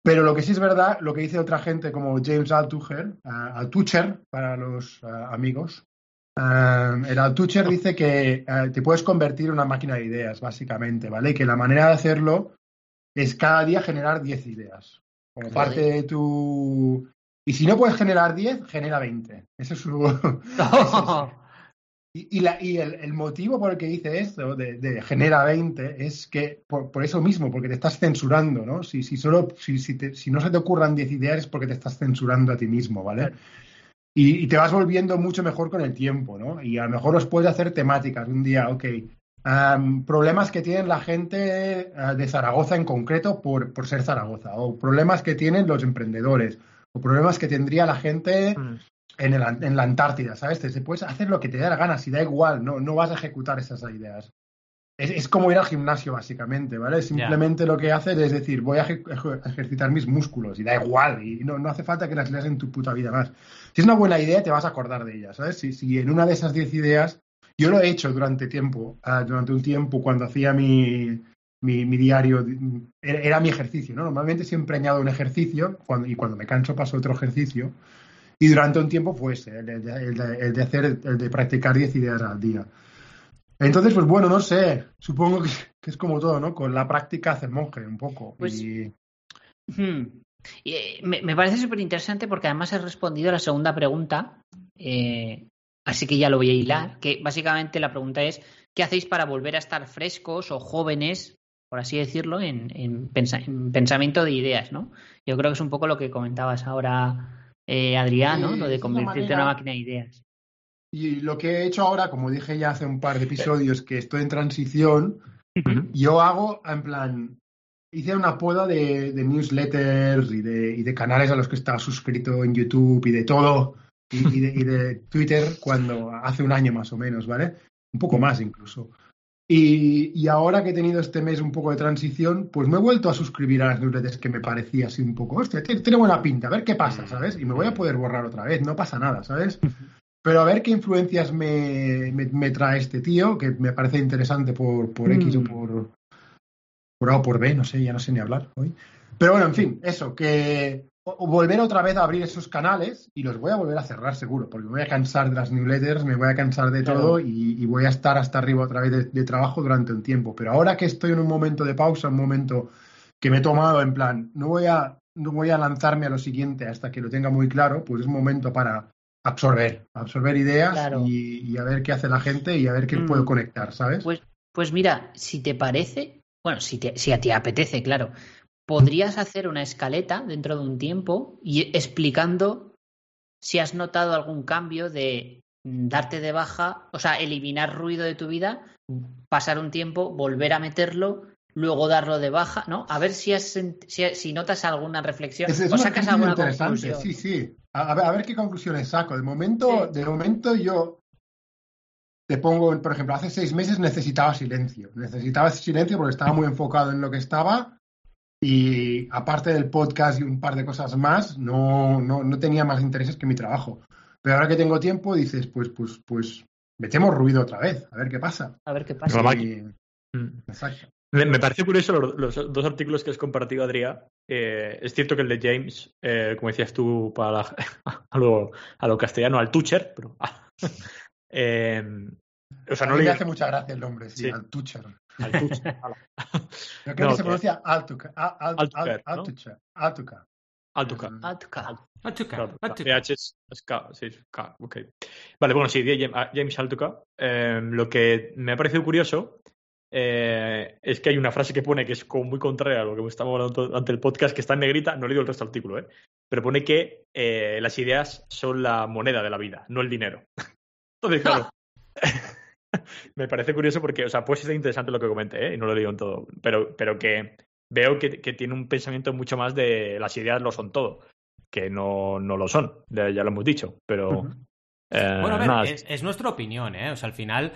Pero lo que sí es verdad, lo que dice otra gente como James Altucher, ah, Altucher para los ah, amigos, ah, el Altucher dice que ah, te puedes convertir en una máquina de ideas, básicamente, ¿vale? Y que la manera de hacerlo es cada día generar 10 ideas. Como parte de tu... Y si no puedes generar 10, genera 20. Ese es su... Y, y la- y el, el motivo por el que dice esto, de, de genera 20, es que por, por eso mismo, porque te estás censurando, ¿no? Si, si, solo, si, si, te- si no se te ocurran 10 ideas es porque te estás censurando a ti mismo, ¿vale? Y, y te vas volviendo mucho mejor con el tiempo, ¿no? Y a lo mejor los puedes hacer temáticas. Un día, ok, am, problemas que tienen la gente ah, de Zaragoza en concreto por, por ser Zaragoza, o problemas que tienen los emprendedores, o problemas que tendría la gente Mm. en, el, en la Antártida, ¿sabes? Te, puedes hacer lo que te dé la gana, si da igual, no, no vas a ejecutar esas ideas. Es, es como ir al gimnasio, básicamente, ¿vale? Simplemente lo que haces es decir, voy a eje- eje- ejercitar mis músculos y da igual, y no, no hace falta que las leas en tu puta vida más. Si es una buena idea, te vas a acordar de ella, ¿sabes? Si, si en una de esas 10 ideas, yo lo he hecho durante tiempo, ah, durante un tiempo cuando hacía mi, mi, mi diario, era, era mi ejercicio, ¿no? Normalmente siempre añado un ejercicio cuando, y cuando me canso paso otro ejercicio. Y durante un tiempo fue ese, el de, el de- el de hacer, el de practicar 10 ideas al día. Entonces, pues bueno, no sé, supongo que, que es como todo, ¿no? Con la práctica hace monje un poco. Pues- y Hmm. Eh, me, me parece súper interesante porque además he respondido a la segunda pregunta, eh, así que ya lo voy a hilar, que básicamente la pregunta es, ¿qué hacéis para volver a estar frescos o jóvenes, por así decirlo, en, en pensa- en pensamiento de ideas, ¿no? Yo creo que es un poco lo que comentabas ahora, eh, Adrián, ¿no? Lo de convertirte en una máquina de ideas. Y lo que he hecho ahora, como dije ya hace un par de episodios, que estoy en transición, yo hago en plan, hice una poda de, de newsletters y de, y de canales a los que estaba suscrito en YouTube y de todo, y, y de, y de Twitter cuando hace un año más o menos, ¿vale? Un poco más incluso. Y, y ahora que he tenido este mes un poco de transición, pues me he vuelto a suscribir a las newsletters que me parecía así un poco, hostia, tiene, buena pinta, a ver qué pasa, ¿sabes? Y me voy a poder borrar otra vez, no pasa nada, ¿sabes? Pero a ver qué influencias me, me, me trae este tío, que me parece interesante por, por X o Mm. por, por A o por B, no sé, ya no sé ni hablar hoy. Pero bueno, en fin, eso, que volver otra vez a abrir esos canales y los voy a volver a cerrar seguro, porque me voy a cansar de las newsletters, me voy a cansar de Claro. todo y, y voy a estar hasta arriba otra vez de, de trabajo durante un tiempo. Pero ahora que estoy en un momento de pausa, un momento que me he tomado en plan, no voy a, no voy a lanzarme a lo siguiente hasta que lo tenga muy claro, pues es momento para absorber, absorber ideas Claro. y, y a ver qué hace la gente y a ver qué Mm. puedo conectar, ¿sabes? Pues, pues mira, si te parece, bueno, si, te- si a ti apetece, claro, podrías hacer una escaleta dentro de un tiempo y explicando si has notado algún cambio de darte de baja, o sea, eliminar ruido de tu vida, pasar un tiempo, volver a meterlo luego darlo de baja, ¿no? A ver si, has, si, notas alguna reflexión es, o sacas alguna interesante. Sí, sí. A, ver, a, ver, qué conclusiones saco. De momento, de momento yo te pongo, por ejemplo, hace seis meses necesitaba silencio. Necesitaba silencio porque estaba muy enfocado en lo que estaba y aparte del podcast y un par de cosas más, no, no, no tenía más intereses que mi trabajo. Pero ahora que tengo tiempo, dices, pues, pues, pues, metemos ruido otra vez, a ver qué pasa. A ver qué pasa. Mm. Exacto. Me, parece curioso los, dos artículos que has compartido, Adrián. Eh, es cierto que el de James, eh, como decías tú, para a, lo, a, lo, castellano, al Tucher, pero. eh, o sea, no le hace mucha gracia el nombre, sí, al Tucher. Al Tucher. Yo creo que se pronuncia Altuca. Altuca. Altuca. Altuca. Altuca. Altuca. PH es K, sí, K, ok. Vale, bueno, sí, James Altuca. Eh, lo que me ha parecido curioso eh, es que hay una frase que pone que es como muy contraria a lo que estamos hablando ante el podcast, que está en negrita, no he leído el resto del artículo, ¿eh? pero pone que eh, las ideas son la moneda de la vida, no el dinero. Entonces, claro, me parece curioso porque, o sea, pues es interesante lo que comenté, ¿eh? y no lo leído en todo, pero, pero que veo que, tiene un pensamiento mucho más de las ideas lo son todo, que no, no lo son, ya lo hemos dicho, pero... Eh, bueno, a ver, es, es, nuestra opinión, ¿eh? O sea, al final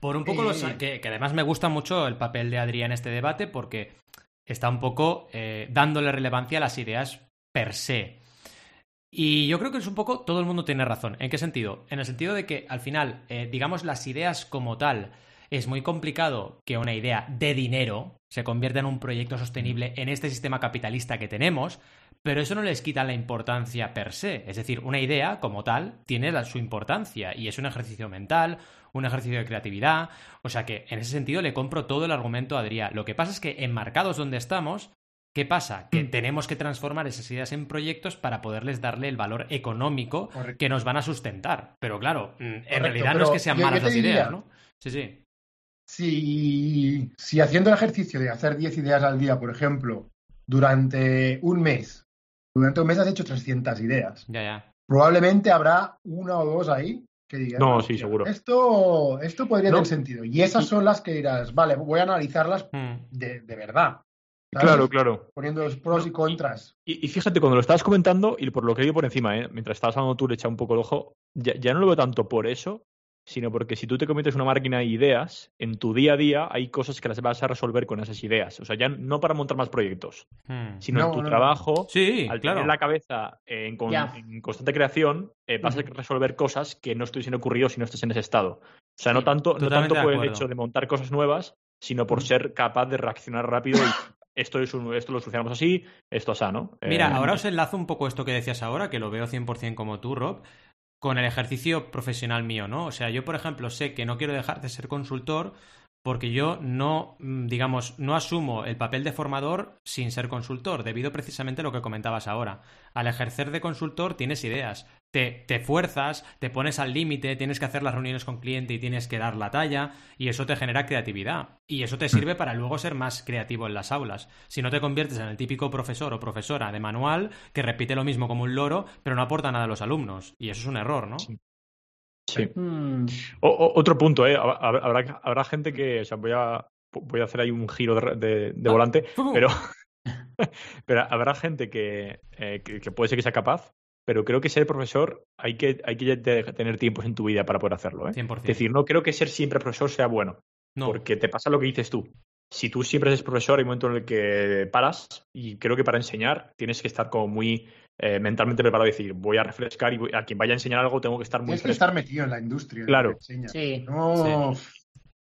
por un poco los, que, además me gusta mucho el papel de Adrián en este debate porque está un poco eh, dándole relevancia a las ideas per se. Y yo creo que es un poco, todo el mundo tiene razón. ¿En qué sentido? En el sentido de que al final, eh, digamos, las ideas como tal, es muy complicado que una idea de dinero se convierta en un proyecto sostenible en este sistema capitalista que tenemos, pero eso no les quita la importancia per se. Es decir, una idea como tal tiene su importancia y es un ejercicio mental, un ejercicio de creatividad. O sea que en ese sentido le compro todo el argumento a Adrián. Lo que pasa es que en mercados donde estamos, ¿Qué pasa? Que mm. tenemos que transformar esas ideas en proyectos para poderles darle el valor económico que nos van a sustentar. Pero claro, mm, en realidad no es que sean malas las ideas, ¿no? Sí, sí. Si, si haciendo el ejercicio de hacer 10 ideas al día, por ejemplo, durante un mes, durante un mes has hecho 300 ideas. Ya, ya. Probablemente habrá una o dos ahí que digan. No, sí, seguro. Esto, esto podría tener sentido. Y esas son las que dirás, vale, voy a analizarlas de, verdad. Claro, claro. Poniendo los pros y contras. Y, fíjate, cuando lo estabas comentando, y por lo que he ido por encima, ¿eh? mientras estabas hablando tú le echa un poco el ojo, ya, no lo veo tanto por eso, sino porque si tú te cometes una máquina de ideas, en tu día a día hay cosas que las vas a resolver con esas ideas. O sea, ya no para montar más proyectos, hmm. sino en tu trabajo, sí, al tener la cabeza en, constante creación, eh, vas a resolver cosas que no estuviesen ocurrido si no estás en ese estado. O sea, no tanto, no tanto por el hecho de montar cosas nuevas, sino por ser capaz de reaccionar rápido y esto, es esto lo solucionamos así, esto así, ¿no? Mira, eh, ahora os enlazo un poco esto que decías ahora, que lo veo 100% como tú, Rob con el ejercicio profesional mío, ¿no? O sea, yo, por ejemplo, sé que no quiero dejar de ser consultor porque yo no, mm, digamos, no asumo el papel de formador sin ser consultor, debido precisamente a lo que comentabas ahora. Al ejercer de consultor tienes ideas, te, te fuerzas, te pones al límite, tienes que hacer las reuniones con cliente y tienes que dar la talla, y eso te genera creatividad. Y eso te sirve para luego ser más creativo en las aulas. Si no te conviertes en el típico profesor o profesora de manual que repite lo mismo como un loro, pero no aporta nada a los alumnos. Y eso es un error, ¿no? Hmm. otro punto, ¿eh? Habrá, habrá, gente que, o sea, voy a, voy a hacer ahí un giro de, de, ah. volante, pero, pero habrá gente que, eh, que, puede ser que sea capaz, pero creo que ser profesor hay que, hay que tener tiempos en tu vida para poder hacerlo. ¿eh? Es decir, no creo que ser siempre profesor sea bueno, porque te pasa lo que dices tú. Si tú siempre eres profesor, hay un momento en el que paras y creo que para enseñar tienes que estar como muy eh, mentalmente preparado y decir, voy a refrescar y a quien vaya a enseñar algo tengo que estar muy Tienes que estar metido en la industria. Claro. Sí.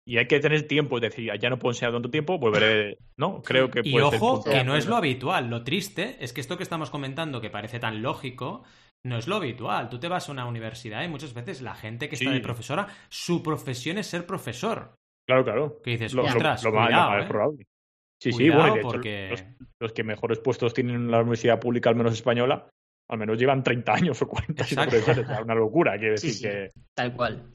Y hay que tener tiempo, es decir, ya no puedo enseñar tanto tiempo, volveré, ¿no? Creo que Y ojo, que no es lo habitual. Lo triste es que esto que estamos comentando, que parece tan lógico, no es lo habitual. Tú te vas a una universidad y muchas veces la gente que está de profesora, su profesión es ser profesor. Claro, claro. Que dices, lo, ostras, lo, cuidado, ¿eh? probable. Sí, sí, bueno, porque... los, que mejores puestos tienen la universidad pública, al menos española, al menos llevan 30 años o 40 Es una locura, quiere decir que... Tal cual.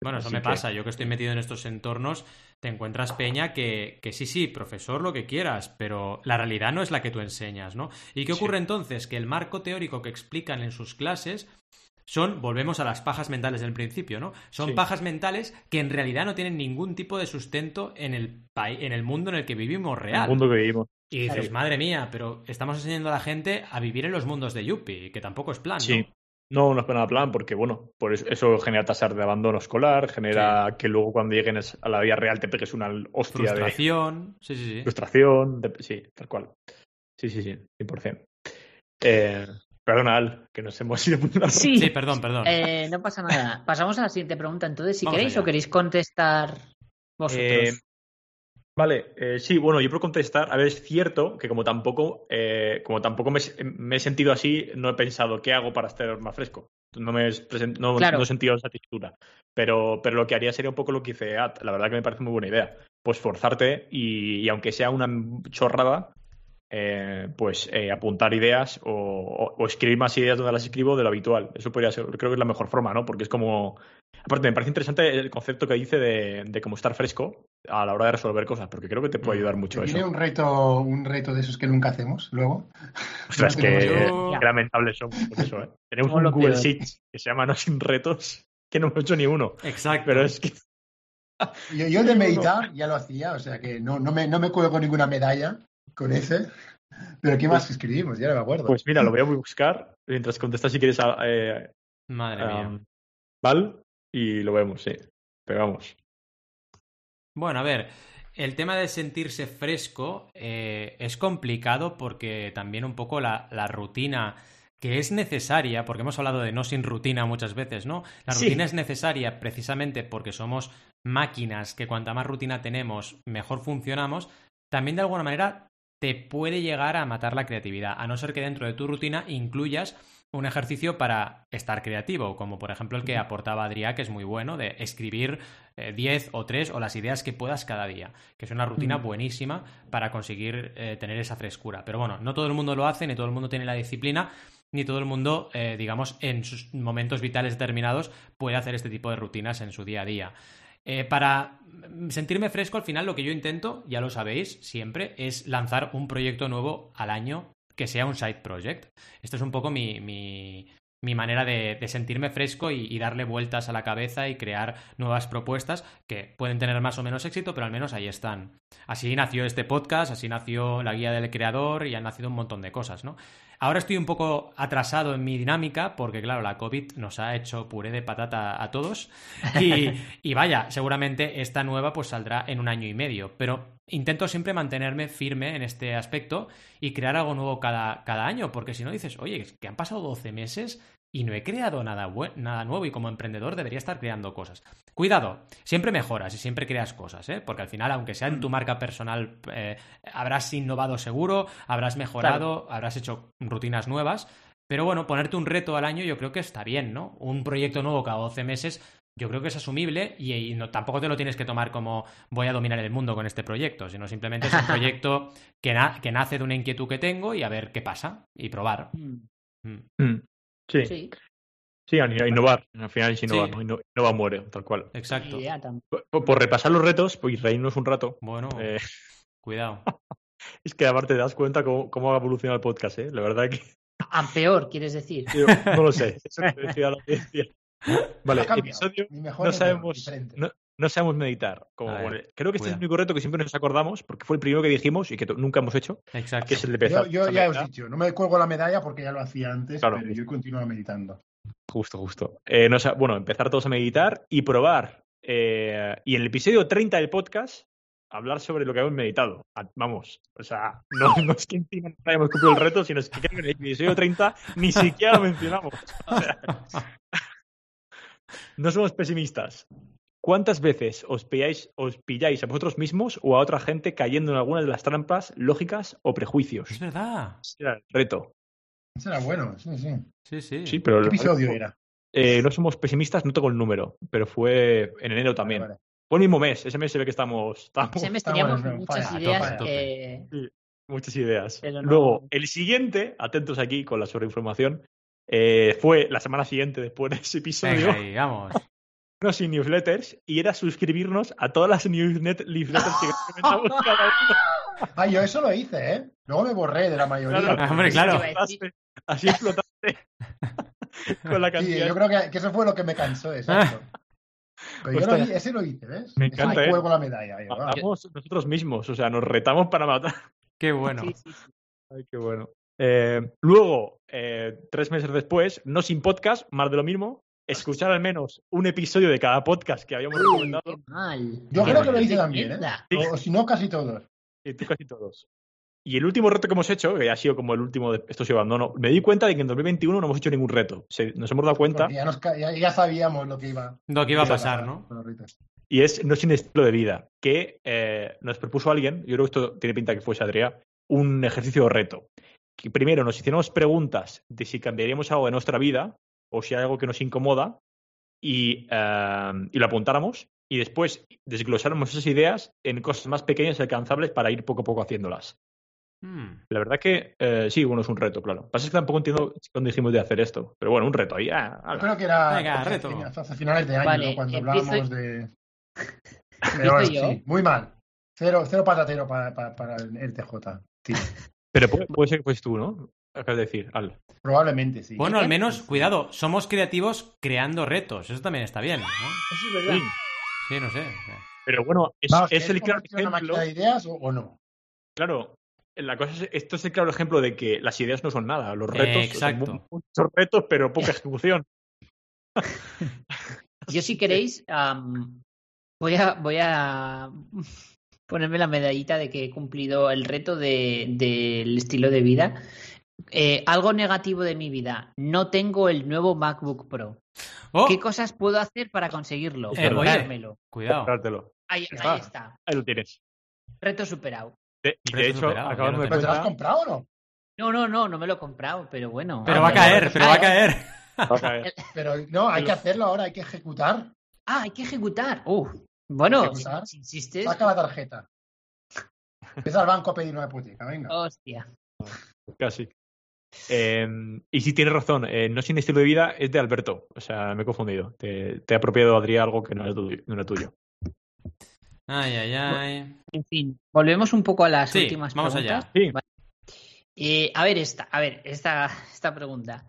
Bueno, eso me pasa. Yo que estoy metido en estos entornos, te encuentras peña que, que, sí, sí, profesor, lo que quieras, pero la realidad no es la que tú enseñas, ¿no? ¿Y qué ocurre entonces? Que el marco teórico que explican en sus clases son, volvemos a las pajas mentales del principio, ¿no? Son pajas mentales que en realidad no tienen ningún tipo de sustento en el, en el mundo en el que vivimos real. El mundo que vivimos. Y dices, madre mía, pero estamos enseñando a la gente a vivir en los mundos de Yuppie, que tampoco es plan, sí. ¿no? No, es nada plan porque, bueno, por eso, genera tasas de abandono escolar, genera que luego cuando lleguen a la vida real te pegues una hostia Frustración, sí, sí, sí. Frustración, sí, tal cual. Sí, sí, sí, 100%. Eh, Perdona, Al, que nos hemos ido Sí, sí perdón, perdón. Eh, no pasa nada. Pasamos a la siguiente pregunta. Entonces, si queréis o queréis contestar vosotros. Eh, vale, eh, sí, bueno, yo puedo contestar. A ver, es cierto que como tampoco, como tampoco me, he sentido así, no he pensado qué hago para estar más fresco. No me no, he sentido esa textura. Pero, pero lo que haría sería un poco lo que hice At. La verdad que me parece muy buena idea. Pues forzarte y aunque sea una chorrada, eh, pues eh, apuntar ideas o, escribir más ideas donde las escribo de lo habitual. Eso podría ser, creo que es la mejor forma, ¿no? Porque es como. Aparte, me parece interesante el concepto que dice de, de cómo estar fresco a la hora de resolver cosas, porque creo que te puede ayudar mucho ¿Tiene un reto, un reto de esos que nunca hacemos luego? Ostras, que, lamentables somos por eso, ¿eh? Tenemos un Google Sheets que se llama No sin retos, que no hemos hecho ni uno. Exacto. Pero es que. Yo, yo de meditar ya lo hacía, o sea que no, no, me, no me cuelgo ninguna medalla, con ese. Pero ¿qué más escribimos? Ya no me acuerdo. Pues mira, lo voy a buscar mientras contestas si quieres. Eh, Madre mía. Val, y lo vemos, sí. Pero vamos. Bueno, a ver. El tema de sentirse fresco eh, es complicado porque también un poco la, rutina que es necesaria, porque hemos hablado de no sin rutina muchas veces, ¿no? La rutina es necesaria precisamente porque somos máquinas que cuanta más rutina tenemos, mejor funcionamos. También de alguna manera te puede llegar a matar la creatividad, a no ser que dentro de tu rutina incluyas un ejercicio para estar creativo, como por ejemplo el que aportaba Adrià, que es muy bueno, de escribir 10 eh, o 3 o las ideas que puedas cada día, que es una rutina buenísima para conseguir eh, tener esa frescura. Pero bueno, no todo el mundo lo hace, ni todo el mundo tiene la disciplina, ni todo el mundo, eh, digamos, en sus momentos vitales determinados puede hacer este tipo de rutinas en su día a día. Eh, para sentirme fresco, al final lo que yo intento, ya lo sabéis, siempre, es lanzar un proyecto nuevo al año que sea un side project. Esto es un poco mi, mi, manera de, sentirme fresco y, darle vueltas a la cabeza y crear nuevas propuestas que pueden tener más o menos éxito, pero al menos ahí están. Así nació este podcast, así nació la guía del creador y han nacido un montón de cosas, ¿no? Ahora estoy un poco atrasado en mi dinámica porque, claro, la COVID nos ha hecho puré de patata a todos. Y, vaya, seguramente esta nueva pues saldrá en un año y medio. Pero intento siempre mantenerme firme en este aspecto y crear algo nuevo cada, cada año. Porque si no dices, oye, que han pasado 12 meses y no he creado nada, nada nuevo y como emprendedor debería estar creando cosas. Cuidado, siempre mejoras y siempre creas cosas, ¿eh? porque al final, aunque sea en tu marca personal, eh, habrás innovado seguro, habrás mejorado, habrás hecho rutinas nuevas, pero bueno, ponerte un reto al año yo creo que está bien, ¿no? Un proyecto nuevo cada 12 meses yo creo que es asumible y, no, tampoco te lo tienes que tomar como voy a dominar el mundo con este proyecto, sino simplemente es un proyecto que, que nace de una inquietud que tengo y a ver qué pasa y probar. Mm. Mm. Mm. Sí. sí. a innovar. Al final es innovar, ¿no? Innova muere, tal cual. Exacto. Por, repasar los retos pues, y reírnos un rato. Bueno, eh, cuidado. es que aparte te das cuenta cómo, cómo ha evolucionado el podcast, ¿eh? La verdad que. A peor, quieres decir. no lo sé. Eso decía la Vale, episodio. No sabemos, no, sabemos meditar. Como, creo que este es el único reto que siempre nos acordamos, porque fue el primero que dijimos y que nunca hemos hecho. Exacto. Que es el de Yo, yo ya os he dicho, no me cuelgo la medalla porque ya lo hacía antes, pero yo continuo meditando. Justo, justo. Eh, bueno, empezar todos a meditar y probar. Eh, y en el episodio 30 del podcast, hablar sobre lo que hemos meditado. Vamos, o sea, no, no es que encima no hayamos cumplido el reto, sino es que en el episodio 30 ni siquiera lo mencionamos. no somos pesimistas. ¿Cuántas veces os pilláis, os pilláis a vosotros mismos o a otra gente cayendo en alguna de las trampas lógicas o prejuicios? Es verdad. era el reto. Ese era bueno, sí, sí. Sí, sí. sí pero ¿Qué episodio era? Eh, no somos pesimistas, no tengo el número, pero fue en enero también. Fue el mismo mes, ese mes se ve que estamos. ese mes teníamos muchas ideas. muchas ideas. Luego, el siguiente, atentos aquí con la sobreinformación, eh, fue la semana siguiente después de ese episodio. Venga, vamos y newsletters y era suscribirnos a todas las newsletters que comentamos cada uno. Ah, yo eso lo hice, ¿eh? Luego me borré de la mayoría. hombre, claro. Así explotaste. con la Sí, cantidad. yo creo que, que eso fue lo que me cansó, exacto. Pero yo lo, ese lo hice, ¿ves? Me Ese encanta, ¿eh? juego la medalla. ahí. Matamos nosotros mismos, o sea, nos retamos para matar. Qué bueno. Sí, sí, sí. Ay, qué bueno. Eh, luego, eh, tres meses después, no sin podcast, más de lo mismo, escuchar al menos un episodio de cada podcast que habíamos recomendado. qué mal. Yo Qué creo que lo hice también, ¿eh? O, si no, casi todos. Y tú casi todos. Y el último reto que hemos hecho, que ha sido como el último de esto se abandono, me di cuenta de que en 2021 no hemos hecho ningún reto. Se- nos hemos dado cuenta Porque ya, nos ya, ya sabíamos lo que iba, Lo que iba a pasar, ¿no? y es no sin estilo de vida, que eh, nos propuso alguien, yo creo que esto tiene pinta que fuese Adrián, un ejercicio de reto. Que primero nos hiciéramos preguntas de si cambiaríamos algo de nuestra vida o si hay algo que nos incomoda y, eh, y lo apuntáramos y después desglosáramos esas ideas en cosas más pequeñas y alcanzables para ir poco a poco haciéndolas. Hmm. La verdad que eh, sí, bueno, es un reto, claro. Lo que pasa es que tampoco entiendo cuándo dijimos de hacer esto. Pero bueno, un reto ahí. ah, Yo creo que era Venga, hacia, reto. hacia finales de año, Vale, ¿no? cuando hablábamos y- de... Pero sí, muy mal. Cero, cero patatero para, para, para el TJ. tío. Pero puede, puede ser que fues tú, ¿no? Acabas de decir, Al. Probablemente sí. Bueno, al menos, cuidado, somos creativos creando retos. Eso también está bien, ¿no? Eso es verdad. Sí, no sé. Pero bueno, es, Vamos, es ¿quieres el claro una ejemplo. máquina de ideas o, o no? Claro, la cosa es, esto es el claro ejemplo de que las ideas no son nada. Los retos Eh, exacto. son mu- muchos retos, pero poca ejecución. Yo si queréis, voy a voy a ponerme la medallita de que he cumplido el reto de- del estilo de vida. Eh, algo negativo de mi vida. No tengo el nuevo MacBook Pro. ¡Oh! ¿Qué cosas puedo hacer para conseguirlo? Eh, oye. Cuidado. Ahí, está. ahí está. Ahí lo tienes. Reto superado. De, y de Reto hecho, superado, acabamos de ¿Pero te lo has comprado o no? No, no, no, no me lo he comprado, pero bueno. Pero Ah, va a caer, pero va a caer. Va a caer. Pero no, hay que hacerlo ahora, hay que ejecutar. Ah, hay que ejecutar. Uf. Bueno, si insistes. Saca la tarjeta. Empieza al banco a pedir una hipoteca, venga. Hostia. Casi. Eh, y sí, tienes razón. eh, no sin estilo de vida es de Alberto. O sea, me he confundido. Te, te ha apropiado Adrián algo que no era tuyo. No era tuyo. Ay, ay, ay. En fin, volvemos un poco a las Sí, últimas vamos preguntas. allá. Sí. Vale. Eh, a ver esta, a ver, esta, esta pregunta.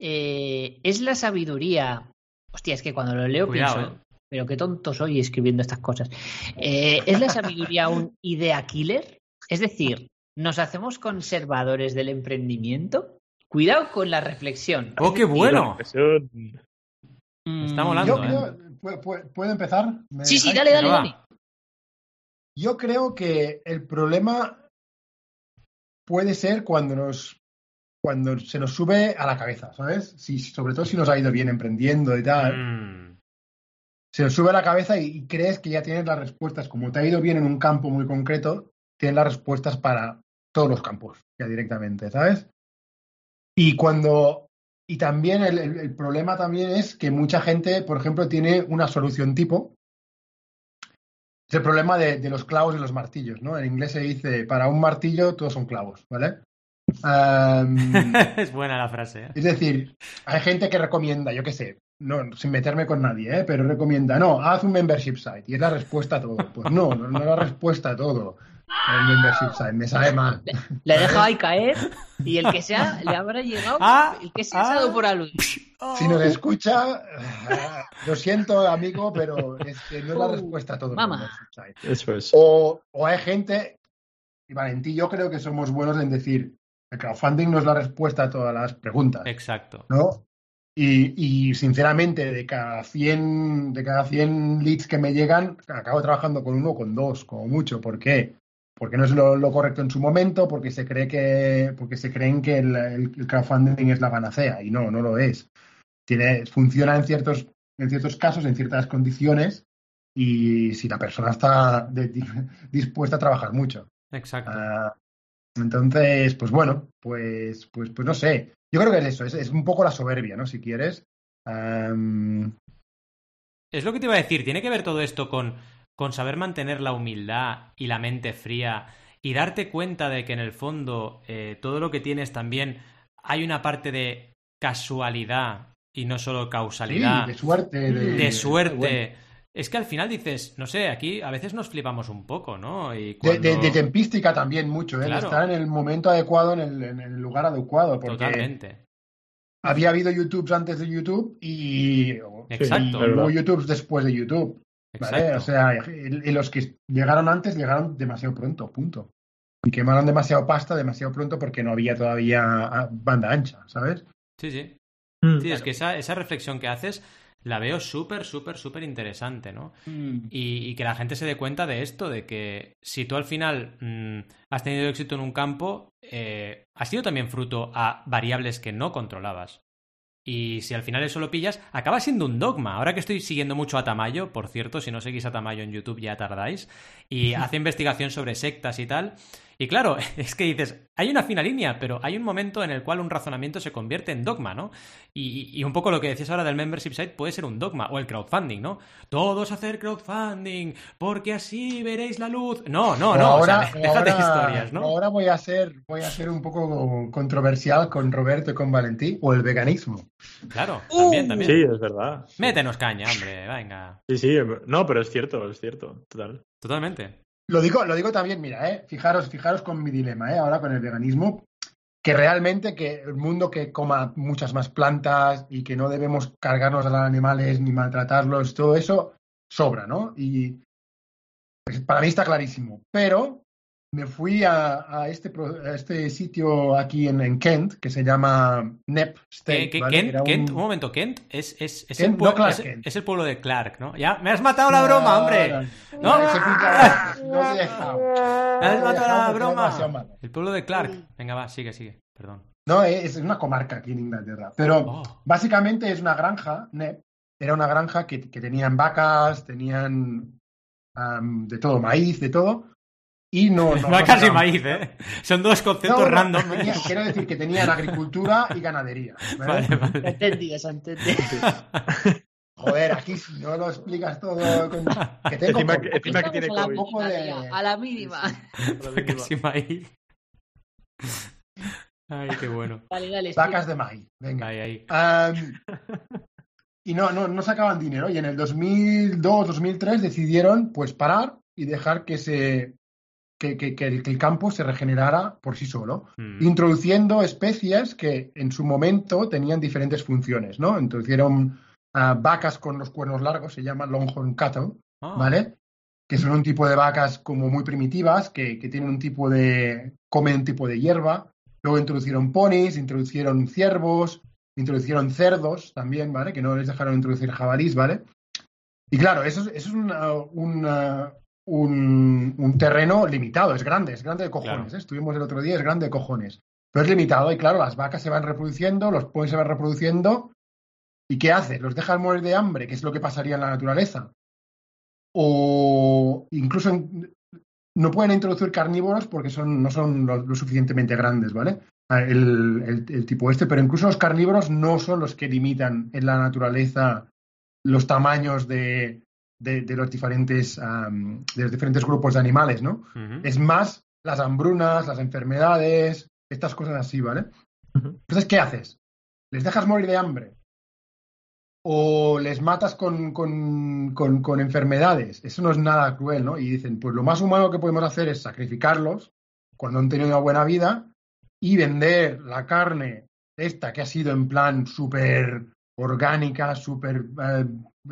Eh, ¿Es la sabiduría? Hostia, es que cuando lo leo Cuidado, pienso, eh. Pero qué tonto soy escribiendo estas cosas. Eh, ¿Es la sabiduría un idea killer? Es decir, ¿nos hacemos conservadores del emprendimiento? Cuidado con la reflexión. ¡Oh, qué bueno! Mm, está molando. Yo ¿eh? creo, ¿puedo, puedo- puedo empezar? ¿Me Sí, sí, dale, dale, dale. Yo creo que el problema puede ser cuando nos cuando se nos sube a la cabeza, ¿sabes? Si, sobre todo si nos ha ido bien emprendiendo y tal. Mm. Se nos sube a la cabeza y, y crees que ya tienes las respuestas. Como te ha ido bien en un campo muy concreto, tienes las respuestas para todos los campos, ya directamente, ¿sabes? Y cuando. Y también el, el- el problema también es que mucha gente, por ejemplo, tiene una solución tipo. Es el problema de, de los clavos y los martillos, ¿no? En inglés se dice, para un martillo todos son clavos, ¿vale? Es buena la frase. ¿eh? es decir, hay gente que recomienda, yo qué sé, no, sin meterme con nadie, ¿eh? pero recomienda, no, haz un membership site y es la respuesta a todo. Pues no, no, no es la respuesta a todo. El membership site, me sale mal. Le he dejado ahí caer y el que sea le habrá llegado, Ah, el que ah. se ha dado por aludido. Si nos escucha, ah, lo siento, amigo, pero es que no es la respuesta a todo. el site. Eso es. O, o hay gente, y Valentín, yo creo que somos buenos en decir, el crowdfunding no es la respuesta a todas las preguntas. Exacto. ¿no? Y, y, sinceramente, de cada 100, de cada 100 leads que me llegan, acabo trabajando con uno o con dos, como mucho. ¿Por qué? Porque no es lo, lo correcto en su momento, porque se cree que, porque se creen que el, el- el crowdfunding es la panacea, y no, no lo es. Tiene, funciona en ciertos, en ciertos casos, en ciertas condiciones, y si la persona está de- dispuesta a trabajar mucho. Exacto. Ah, entonces, pues bueno, pues, pues, pues no sé. Yo creo que es eso, es, es un poco la soberbia, ¿no? Si quieres. Es lo que te iba a decir, tiene que ver todo esto con, con saber mantener la humildad y la mente fría y darte cuenta de que en el fondo eh, todo lo que tienes también hay una parte de casualidad y no solo sí, causalidad, de suerte. De, de suerte. bueno, Es que al final dices, no sé, aquí a veces nos flipamos un poco, ¿no? Y de, cuando... de- de tempística también mucho, ¿eh? Claro. estar en el momento adecuado, en el, en el lugar adecuado. Porque Totalmente. había habido YouTubes antes de YouTube y, Exacto. y luego YouTubes después de YouTube. ¿vale? O sea, y los que llegaron antes llegaron demasiado pronto, punto. Y quemaron demasiado pasta demasiado pronto porque no había todavía ah, banda ancha, ¿sabes? Sí, sí. Mm. Sí, es que esa, esa reflexión que haces la veo súper, súper, súper interesante, ¿no? Mm. Y, y que la gente se dé cuenta de esto, de que si tú al final mm, has tenido éxito en un campo, eh, ha sido también fruto a variables que no controlabas. Y si al final eso lo pillas, acaba siendo un dogma. Ahora que estoy siguiendo mucho a Tamayo, por cierto, si no seguís a Tamayo en YouTube ya tardáis, y hace investigación sobre sectas y tal. Y claro, es que dices, hay una fina línea, pero hay un momento en el cual un razonamiento se convierte en dogma, ¿no? Y, y un poco lo que decías ahora del membership site puede ser un dogma, o el crowdfunding, ¿no? Todos hacer crowdfunding, porque así veréis la luz. No, no, no, ahora, o sea, déjate ahora- historias, ¿no? Ahora voy a ser, voy a ser un poco controversial con Roberto y con Valentín, o el veganismo. Claro, también, también. Sí, es verdad. Métenos caña, hombre, venga. Sí, sí. No, pero es cierto, es cierto. Total. Totalmente. Lo digo, lo digo también, mira, eh, fijaros, fijaros con mi dilema, eh, ahora con el veganismo, que realmente que el mundo que coma muchas más plantas y que no debemos cargarnos a los animales ni maltratarlos, todo eso sobra, ¿no? Y pues, para mí está clarísimo. Pero me fui a, a este, pro- a este sitio aquí en, en Kent que se llama Nep State. ¿Qué- qué- ¿vale? Kent, un- Kent, un momento, Kent es, es, es, Kent, el, no pueblo, Clark es, Kent. es el pueblo de Clark, ¿no? Ya, me has matado la broma, hombre. No, dejado. Me has matado la broma. El pueblo de Clark. Venga, va, sigue, sigue. Perdón. No, es una comarca aquí en Inglaterra. Pero Oh. básicamente es una granja, Nep, era una granja que, que tenían vacas, tenían am, de todo, maíz, de todo. Y no. no Vacas no y sacaban- maíz, ¿eh? Son dos conceptos No, no, random. tenía- quiero decir que tenían agricultura y ganadería. ¿vale? Vale, vale. Entendido, se entendido. Joder, aquí si no lo explicas todo. con- Que tengo Encima que- encima que tiene a la de- A la mínima. Vacas y maíz. Ay, qué bueno. Vale, dale. Vacas de maíz. Venga. Ahí, ahí. Y no, no, no sacaban dinero. Y en el 2002, 2003 decidieron pues parar y dejar que se que, que- que el, campo se regenerara por sí solo, Mm. introduciendo especies que en su momento tenían diferentes funciones, ¿no? Introdujeron ah, vacas con los cuernos largos, se llaman longhorn cattle, Ah, ¿vale? Que son un tipo de vacas como muy primitivas, que, que tienen un tipo de. comen un tipo de hierba. Luego introducieron ponis, introducieron ciervos, introducieron cerdos también, ¿vale? Que no les dejaron introducir jabalís, ¿vale? Y claro, eso, es- eso es una- una- un, un terreno limitado, es grande, es grande de cojones. Claro. ¿eh? Estuvimos el otro día, es grande de cojones. Pero es limitado y claro, las vacas se van reproduciendo, los ponis se van reproduciendo. ¿Y qué hace? ¿Los dejan morir de hambre? que es lo que pasaría en la naturaleza? O incluso en- no pueden introducir carnívoros porque son, no son lo, lo suficientemente grandes, ¿vale? Ah, El, el- el tipo este, pero incluso los carnívoros no son los que limitan en la naturaleza los tamaños de, de- de los diferentes am, de los diferentes grupos de animales, ¿no? Es más las hambrunas, las enfermedades, estas cosas así, ¿vale? Entonces, ¿qué haces? ¿Les dejas morir de hambre? ¿O les matas con, con, con- con enfermedades? Eso no es nada cruel, ¿no? Y dicen, pues lo más humano que podemos hacer es sacrificarlos cuando han tenido una buena vida y vender la carne esta que ha sido en plan súper orgánica, súper eh,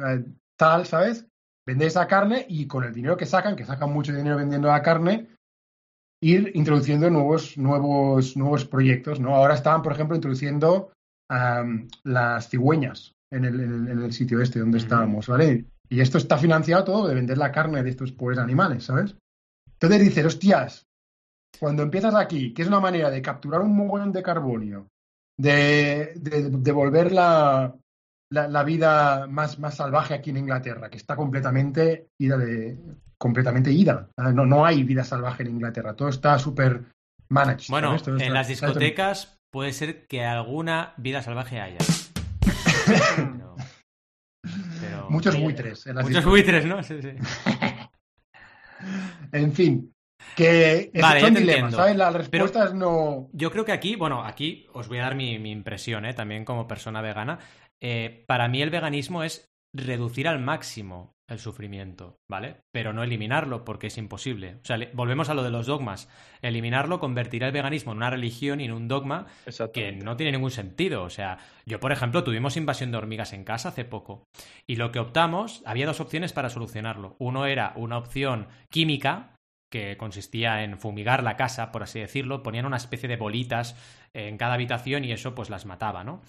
eh, tal, ¿sabes? Vender esa carne y con el dinero que sacan, que sacan mucho dinero vendiendo la carne, ir introduciendo nuevos, nuevos, nuevos proyectos, ¿no? Ahora estaban, por ejemplo, introduciendo las cigüeñas en el, en sitio este donde estábamos, ¿vale? Y esto está financiado todo de vender la carne de estos pobres animales, ¿sabes? Entonces dices, hostias, cuando empiezas aquí, que es una manera de capturar un mogollón de carbonio, de, de, de volver la, la, la vida más, más salvaje aquí en Inglaterra, que está completamente ida de completamente ida. Ah, No, no hay vida salvaje en Inglaterra, todo está súper managed. Bueno, ¿sabes? Todo en está- las está- discotecas puede ser que alguna vida salvaje haya. Pero- pero- Muchos buitres. en las Muchos buitres, ¿no? Sí, sí. En fin, que esos Vale, dilemas. ¿sabes? Las respuestas no... Yo creo que aquí, bueno, aquí os voy a dar mi, mi impresión, ¿eh? también como persona vegana. Eh, para mí el veganismo es reducir al máximo el sufrimiento, ¿vale? Pero no eliminarlo porque es imposible. O sea, volvemos a lo de los dogmas. Eliminarlo convertirá el veganismo en una religión y en un dogma que no tiene ningún sentido. O sea, yo, por ejemplo, tuvimos invasión de hormigas en casa hace poco y lo que optamos, había dos opciones para solucionarlo. Uno era una opción química, que consistía en fumigar la casa, por así decirlo, ponían una especie de bolitas en cada habitación y eso pues las mataba, ¿no?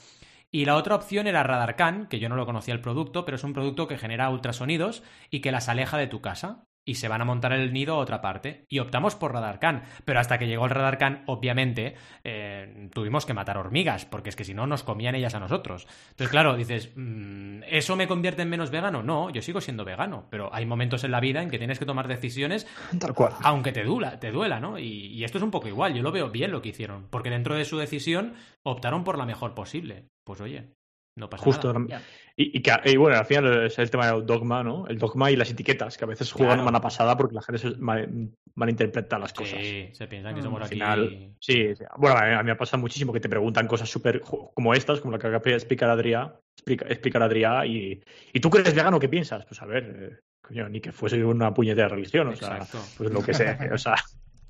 Y la otra opción era Radarcan, que yo no lo conocía el producto, pero es un producto que genera ultrasonidos y que las aleja de tu casa y se van a montar el nido a otra parte. Y optamos por Radarcan. Pero hasta que llegó el Radarcan, obviamente, eh, tuvimos que matar hormigas, porque es que si no nos comían ellas a nosotros. Entonces, claro, dices, mm, ¿eso me convierte en menos vegano? No, yo sigo siendo vegano, pero hay momentos en la vida en que tienes que tomar decisiones, Tal cual. aunque te duela, te duela, ¿no? Y, y esto es un poco igual, yo lo veo bien lo que hicieron, porque dentro de su decisión optaron por la mejor posible. Pues oye, no pasa Justo. nada. Y, y, que, y, bueno, al final es el tema del dogma, ¿no? El dogma y las etiquetas, que a veces juegan Claro. mala pasada porque la gente se mal, malinterpreta las cosas. Sí, se piensan que Mm, somos Al aquí. final, sí, sí. Bueno, a mí, a mí me pasa muchísimo que te preguntan cosas súper como estas, como la que acaba de explicar Adrià, explica, explicar Adrià, y, y tú que eres vegano, ¿qué piensas? Pues a ver, eh, coño, ni que fuese una puñetera religión, o sea, Exacto. pues lo que sea, o sea,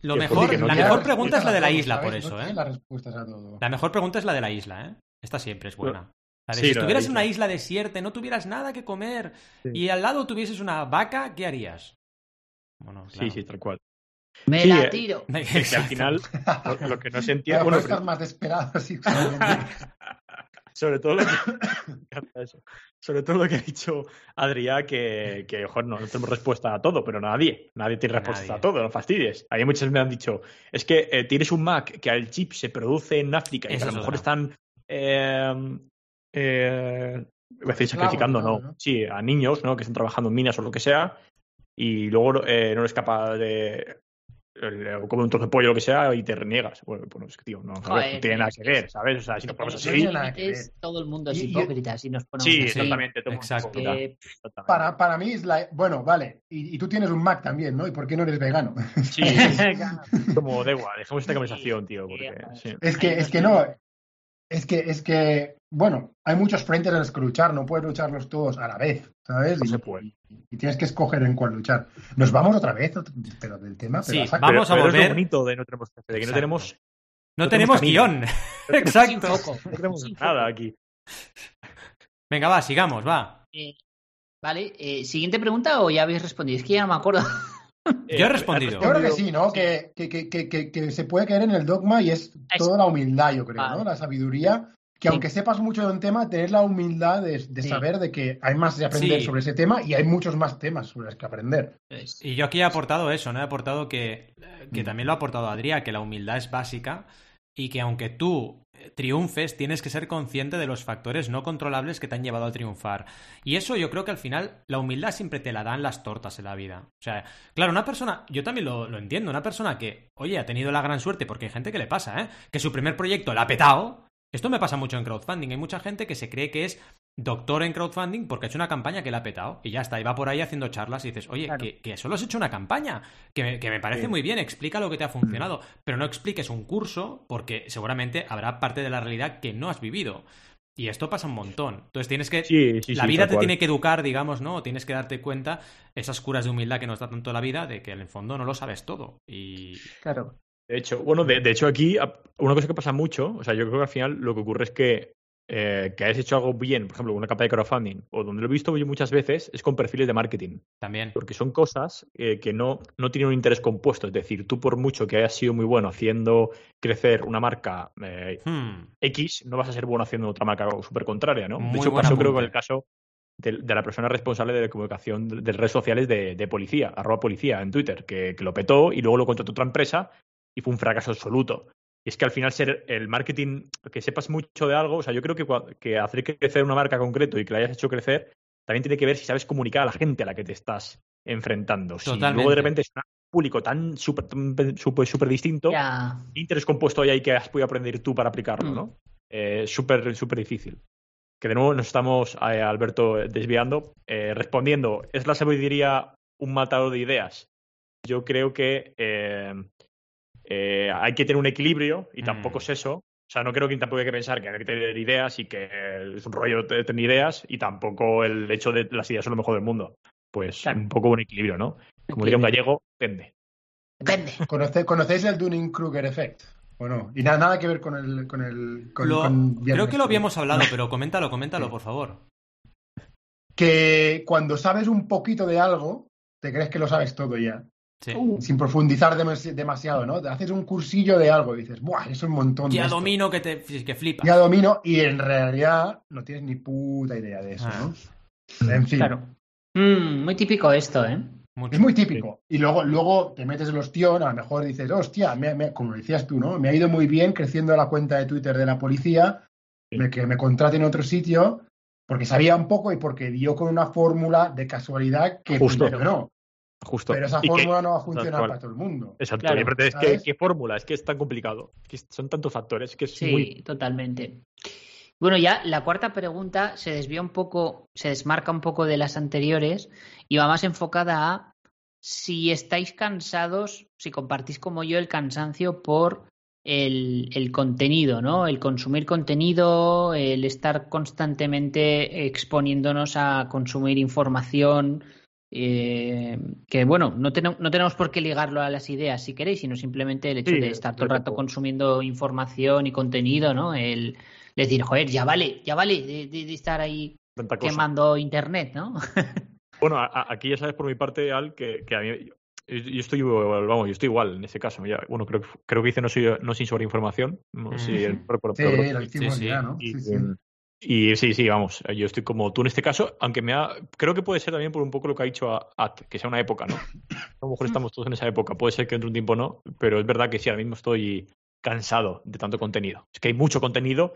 Lo que mejor, no la mejor pregunta es la de la isla, por eso, ¿eh? La mejor pregunta es la de la isla, ¿eh? Esta siempre es buena. Sí, si en una isla. desierta y no tuvieras nada que comer Sí. y al lado tuvieses una vaca, ¿qué harías? Bueno, sí, claro. sí, tal cual. Me Sí, la eh. tiro. Que al final, lo, lo que no se Bueno, entiende, bueno, estás más desesperado, sí. sobre todo lo que, sobre todo lo que ha dicho Adrià, que, que ojo, no, no tenemos respuesta a todo, pero nadie, nadie tiene respuesta Nadie. a todo, no fastidies. Hay muchos que me han dicho, es que eh, tienes un Mac que el chip se produce en África y que a lo mejor están eh, eh, a Esclavos, sacrificando, no, ¿no? sí, a niños, ¿no? Que están trabajando en minas o lo que sea, y luego eh, no eres capaz de como un trozo de pollo o lo que sea y te reniegas. Bueno, pues es que, tío, no, Joder, no tiene nada que ver, ¿sabes? O sea, si nos ponemos así. todo el mundo es hipócrita si nos ponemos Sí, así. exactamente. exacto. exactamente. Para, para mí es la... Bueno, vale. Y, y tú tienes un Mac también, ¿no? ¿Y por qué no eres vegano? Sí, como da igual, dejemos esta conversación, tío, porque sí. Es que, es que no. Es que, es que, bueno, hay muchos frentes en los que luchar, no puedes lucharlos todos a la vez, ¿sabes? No y, se puede. y- tienes que escoger en cuál luchar. Nos vamos otra vez, pero del tema, pero Sí, a saco. vamos a Pero- pero Es volver. lo bonito de no tenemos jefe, de que no tenemos, No no tenemos tenemos guion. Exacto. no tenemos nada aquí. Venga, va, sigamos, va. Eh, vale, eh, siguiente pregunta o ya habéis respondido. Es que ya no me acuerdo. Yo he respondido. Yo creo que sí, ¿no? Que, que, que, que, que- que se puede caer en el dogma y es toda la humildad, yo creo. ¿no? La sabiduría. Que Sí. aunque sepas mucho de un tema, tener la humildad de, de Sí. saber de que hay más de aprender Sí. sobre ese tema y hay muchos más temas sobre los que aprender. Y yo aquí he aportado eso, ¿no? He aportado que, que Mm. también lo ha aportado Adrià, que la humildad es básica y que aunque tú eh, triunfes, tienes que ser consciente de los factores no controlables que te han llevado a triunfar. Y eso yo creo que al final la humildad siempre te la dan las tortas en la vida. O sea, claro, una persona, yo también lo, lo entiendo, una persona que, oye, ha tenido la gran suerte, porque hay gente que le pasa, ¿eh? Que su primer proyecto la ha petado. Esto me pasa mucho en crowdfunding. Hay mucha gente que se cree que es doctor en crowdfunding porque ha hecho una campaña que la ha petado y ya está, y va por ahí haciendo charlas y dices, oye, Claro. que, que solo has hecho una campaña, que me, que me parece Sí. muy bien, explica lo que te ha funcionado, pero no expliques un curso porque seguramente habrá parte de la realidad que no has vivido. Y esto pasa un montón. Entonces tienes que... Sí, sí, la vida te cual. tiene que educar, digamos, ¿no? O Tienes que darte cuenta esas curas de humildad que nos da tanto la vida de que en el fondo no lo sabes todo. Y... Claro. De hecho, bueno, de, de hecho aquí, una cosa que pasa mucho, o sea, yo creo que al final lo que ocurre es que eh, que hayas hecho algo bien, por ejemplo, una capa de crowdfunding, o donde lo he visto yo muchas veces, es con perfiles de marketing. También. Porque son cosas eh, que no, no tienen un interés compuesto. Es decir, tú por mucho que hayas sido muy bueno haciendo crecer una marca eh, Hmm. X, no vas a ser bueno haciendo otra marca súper contraria, ¿no? Muy de hecho, pasó creo con el caso de, de la persona responsable de la comunicación de, de redes sociales de, de policía, arroba policía en Twitter, que, que lo petó y luego lo contrató otra empresa y fue un fracaso absoluto. Y es que al final ser el marketing, que sepas mucho de algo, o sea, yo creo que, que hacer crecer una marca concreto y que la hayas hecho crecer, también tiene que ver si sabes comunicar a la gente a la que te estás enfrentando. Si luego de repente es un público tan súper tan súper súper distinto. ¿qué interés compuesto hay ahí que has podido aprender tú para aplicarlo, Mm. no? Eh, súper, súper difícil. Que de nuevo nos estamos, eh, Alberto, desviando. Eh, respondiendo, ¿es la sabiduría un matador de ideas? Yo creo que eh, hay que tener un equilibrio y tampoco Mm. es eso. O sea, no creo que tampoco hay que pensar que hay que tener ideas y que es un rollo de tener ideas y tampoco el hecho de las ideas son lo mejor del mundo. pues un poco un equilibrio, ¿no? Como diría un gallego, depende. Depende. ¿Conocéis el Dunning-Kruger Effect? ¿O no? Y nada, nada que ver con el... Con el creo que lo habíamos hablado, pero coméntalo, coméntalo, por favor. Que cuando sabes un poquito de algo, te crees que lo sabes todo ya. Sin profundizar demasiado, ¿no? Haces un cursillo de algo y dices, ¡buah! Es un montón ya domino que te que flipas. Ya domino y en realidad no tienes ni puta idea de eso, ¿no? Ah. En fin. Claro. Mm, muy típico esto, ¿eh? Es muy típico. Y luego, luego te metes el ostión, a lo mejor dices, hostia, como decías tú, ¿no? Me ha ido muy bien creciendo la cuenta de Twitter de la policía, que me contrate en otro sitio, porque sabía un poco y porque dio con una fórmula de casualidad que Justo. no. Justo. Pero esa fórmula no va a funcionar para todo el mundo. Exacto. es que, ¿qué fórmula? Es que es tan complicado. que son tantos factores que es sí, totalmente. Bueno, ya la cuarta pregunta se desvía un poco, se desmarca un poco de las anteriores y va más enfocada a si estáis cansados, si compartís como yo el cansancio por el, el, contenido, ¿no? El consumir contenido, el estar constantemente exponiéndonos a consumir información, eh, que bueno, no, no, tenemos por qué ligarlo a las ideas si queréis, sino simplemente el hecho de estar todo el rato consumiendo información y contenido, ¿no? El decir, joder, ya vale, ya vale de, estar ahí quemando internet, ¿no? bueno, aquí ya sabes por mi parte, Al, que, a mí yo estoy vamos yo estoy igual en ese caso ya, bueno creo creo que dice no soy no sin sobreinformación no sí, sí, lo hicimos ya no sí, sí. Y sí, sí, vamos, yo estoy como tú en este caso, aunque me ha, creo que puede ser también por un poco lo que ha dicho At, que sea una época, ¿no? A lo mejor estamos todos en esa época, puede ser que dentro de un tiempo no, pero es verdad que sí, ahora mismo estoy cansado de tanto contenido. Es que hay mucho contenido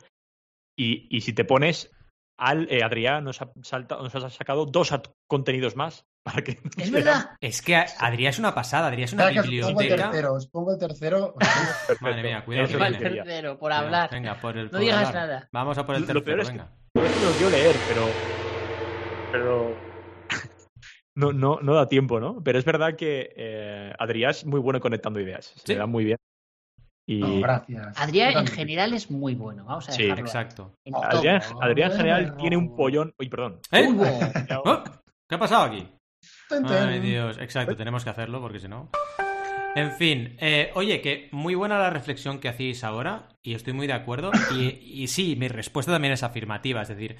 y, y si te pones al eh, Adrián nos ha, salta, nos ha sacado dos contenidos más para que es verdad es que Adrián es una pasada Adrián es una biblioteca pongo el tercero os pongo el tercero madre mía cuidado el tercero por hablar venga por el no digas nada vamos a por el tercero lo venga que, lo quiero leer pero pero no, no, no da tiempo, ¿no? Pero es verdad que eh, Adrián es muy bueno conectando ideas. Se le da muy bien. Y... gracias. Adrián en general es muy bueno, vamos a Sí, exacto. Adrián, Adrián en general tiene un pollón. Uy, perdón. ¿Eh? ¿Qué ha pasado aquí? Ay, Dios, exacto, tenemos que hacerlo porque si no. En fin, eh, oye, que muy buena la reflexión que hacéis ahora y estoy muy de acuerdo. Y, y, sí, mi respuesta también es afirmativa, es decir,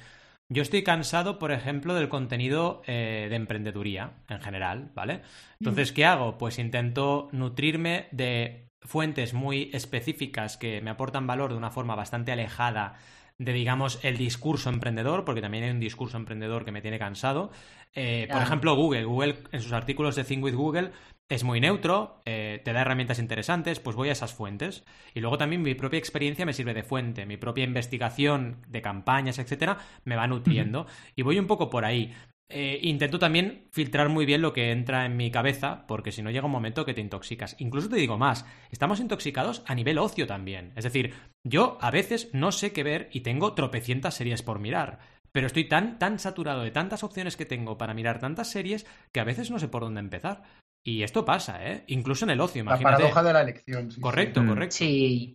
yo estoy cansado, por ejemplo, del contenido eh, de emprendeduría en general, ¿vale? Entonces, ¿qué hago? Pues intento nutrirme de fuentes muy específicas que me aportan valor de una forma bastante alejada de, digamos, el discurso emprendedor, porque también hay un discurso emprendedor que me tiene cansado. Eh, por ejemplo, Google. Google, en sus artículos de Think with Google, es muy neutro, eh, te da herramientas interesantes, pues voy a esas fuentes. Y luego también mi propia experiencia me sirve de fuente, mi propia investigación de campañas, etcétera, me va nutriendo. Y voy un poco por ahí. Eh, intento también filtrar muy bien lo que entra en mi cabeza, porque si no llega un momento que te intoxicas. Incluso te digo más, estamos intoxicados a nivel ocio también. Es decir, yo a veces no sé qué ver y tengo tropecientas series por mirar. Pero estoy tan, tan saturado de tantas opciones que tengo para mirar tantas series que a veces no sé por dónde empezar. Y esto pasa, ¿eh? Incluso en el ocio, imagínate. La paradoja de la elección. correcto, mm. correcto. Sí.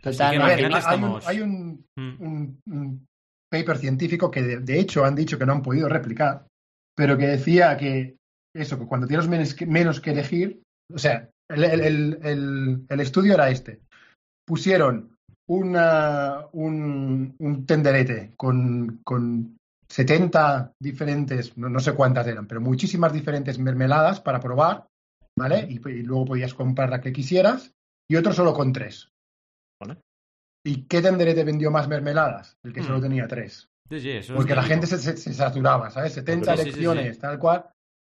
Totalmente. hay, un, mm paper científico que de, hecho han dicho que no han podido replicar, pero que decía que eso, que cuando tienes menos que, elegir, o sea, el, estudio era este. Pusieron un, un tenderete con, con 70 diferentes, no, sé cuántas eran, pero muchísimas diferentes mermeladas para probar, ¿vale? Y, y, luego podías comprar la que quisieras, y otro solo con tres. ¿Y qué tenderete vendió más mermeladas? El que solo hmm. tenía tres. Porque la gente se, saturaba, ¿sabes? 70 elecciones, tal cual.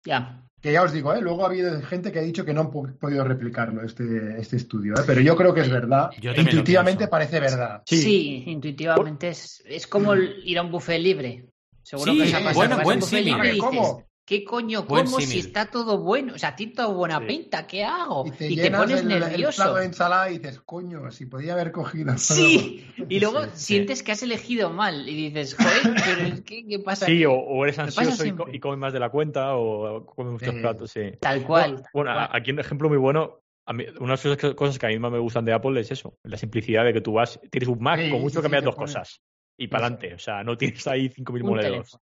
Ya. Que ya os digo, ¿eh? luego ha habido gente que ha dicho que no han podido replicarlo, este, este estudio, ¿eh? pero yo creo que es verdad. intuitivamente parece verdad. Sí, intuitivamente es, es como ir a un buffet libre. Seguro que os ha pasado. Bueno, buen sí, ¿Cómo? ¿Qué coño como si está todo bueno? O sea, a ti todo buena pinta, ¿qué hago? Y te, pones nervioso. El de ensalada y dices, coño, si podía haber cogido. Sí, y luego sientes que has elegido mal y dices, joder, pero ¿qué, qué pasa? Sí, o, eres ansioso y, comes más de la cuenta o comes muchos platos, sí. Tal cual. bueno, aquí un ejemplo muy bueno. A mí, una de las cosas que a mí más me gustan de Apple es eso, la simplicidad de que tú vas, tienes un Mac, con mucho cambias dos cosas y para adelante. O sea, no tienes ahí 5.000 monedas.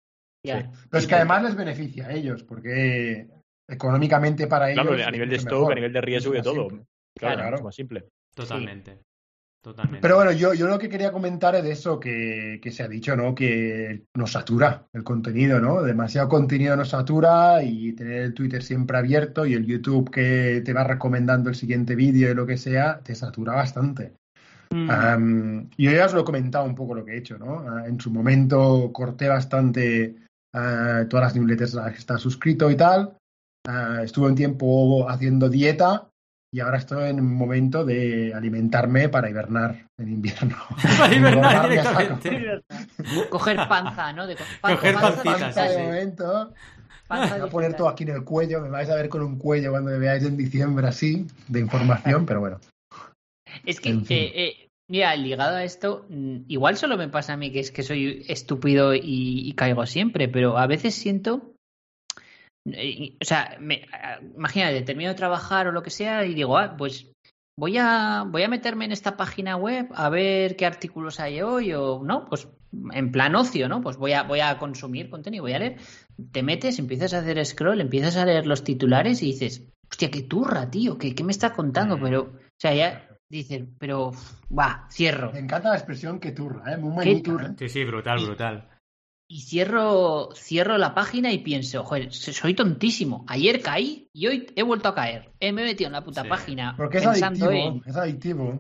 Pero es que además les beneficia a ellos, porque económicamente para ellos. Claro, a nivel de stock, a nivel de riesgo y de todo. Claro, claro. Es más simple. Totalmente. Totalmente. Pero bueno, yo, yo lo que quería comentar es de eso que, que, se ha dicho, ¿no? Que nos satura el contenido, ¿no? Demasiado contenido nos satura y tener el Twitter siempre abierto y el YouTube que te va recomendando el siguiente vídeo y lo que sea, te satura bastante. Mm. yo ya os lo he comentado un poco lo que he hecho, ¿no? Ah, en su momento corté bastante ah, todas las newsletters a las que está suscrito y tal. Uh, estuve un tiempo haciendo dieta y ahora estoy en un momento de alimentarme para hibernar en invierno. para hibernar directamente. Coger panza, ¿no? De Coger pancita, de momento. Panza voy a poner todo aquí en el cuello. Me vais a ver con un cuello cuando me veáis en diciembre así, de información, pero bueno. Es que, eh, eh, mira, ligado a esto, mm, igual solo me pasa a mí que es que soy estúpido y caigo siempre, pero a veces siento o sea, me, imagínate, termino de trabajar o lo que sea y digo, ah, pues voy a, voy a meterme en esta página web a ver qué artículos hay hoy o no, pues en plan ocio, ¿no? Pues voy a, voy a consumir contenido, voy a leer. Te metes, empiezas a hacer scroll, empiezas a leer los titulares y dices, hostia, qué turra, tío, ¿qué, qué me está contando? Mm. Pero, o sea, ya dices, pero, va, cierro. Me encanta la expresión que turra, ¿eh? Muy bonita. ¿eh? Sí, sí, brutal, brutal y cierro, cierro la página y pienso, joder, soy tontísimo. Ayer caí y hoy he vuelto a caer. me he metido en la puta página. Porque es adictivo, es adictivo.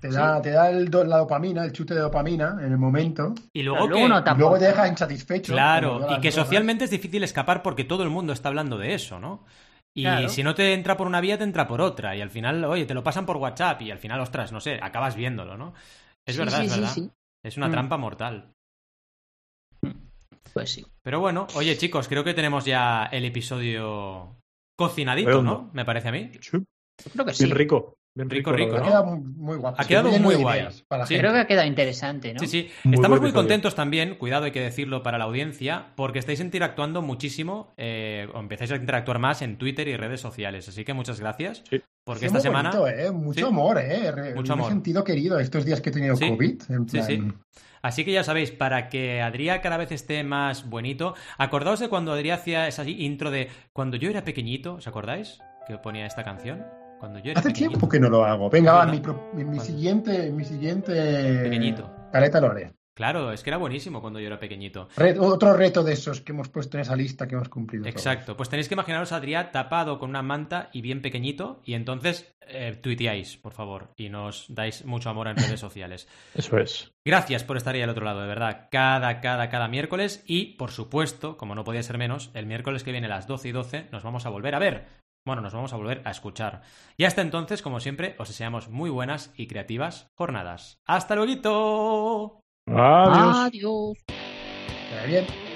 Te da, te da el, la dopamina, el chute de dopamina en el momento. Y luego, luego, te deja insatisfecho. Claro, y que socialmente es difícil escapar porque todo el mundo está hablando de eso, ¿no? Y si no te entra por una vía, te entra por otra. Y al final, oye, te lo pasan por WhatsApp y al final, ostras, no sé, acabas viéndolo, ¿no? Es verdad, es verdad. Es una mm. trampa mortal. Pues sí. Pero bueno, oye chicos, creo que tenemos ya el episodio cocinadito, ¿no? Me parece a mí. creo que sí. Bien rico. Bien rico, rico. Ha quedado muy, guapo. Ha quedado muy guay. Creo que ha quedado interesante, ¿no? Sí, sí. Estamos muy contentos también, cuidado, hay que decirlo para la audiencia, porque estáis interactuando muchísimo, eh, o empezáis a interactuar más en Twitter y redes sociales. Así que muchas gracias. Sí. Porque esta semana. ¿eh? Mucho amor, ¿eh? Mucho amor. sentido querido estos días que he tenido COVID. Sí, sí. Así que ya sabéis, para que Adrián cada vez esté más bonito, acordaos de cuando Adrián hacía esa intro de cuando yo era pequeñito, ¿os acordáis? Que ponía esta canción. Cuando yo era Hace tiempo que no lo hago. Venga, va, mi, mi, siguiente, mi siguiente. Pequeñito. Caleta lo haré. Claro, es que era buenísimo cuando yo era pequeñito. otro reto de esos que hemos puesto en esa lista que hemos cumplido. Exacto, pues tenéis que imaginaros a Adrián tapado con una manta y bien pequeñito y entonces eh, tuiteáis, por favor, y nos dais mucho amor en redes sociales. Eso es. Gracias por estar ahí al otro lado, de verdad. Cada, cada, cada miércoles y, por supuesto, como no podía ser menos, el miércoles que viene a las 12 y 12 nos vamos a volver a ver. Bueno, nos vamos a volver a escuchar. Y hasta entonces, como siempre, os deseamos muy buenas y creativas jornadas. ¡Hasta luego! Adiós. Adiós. bien.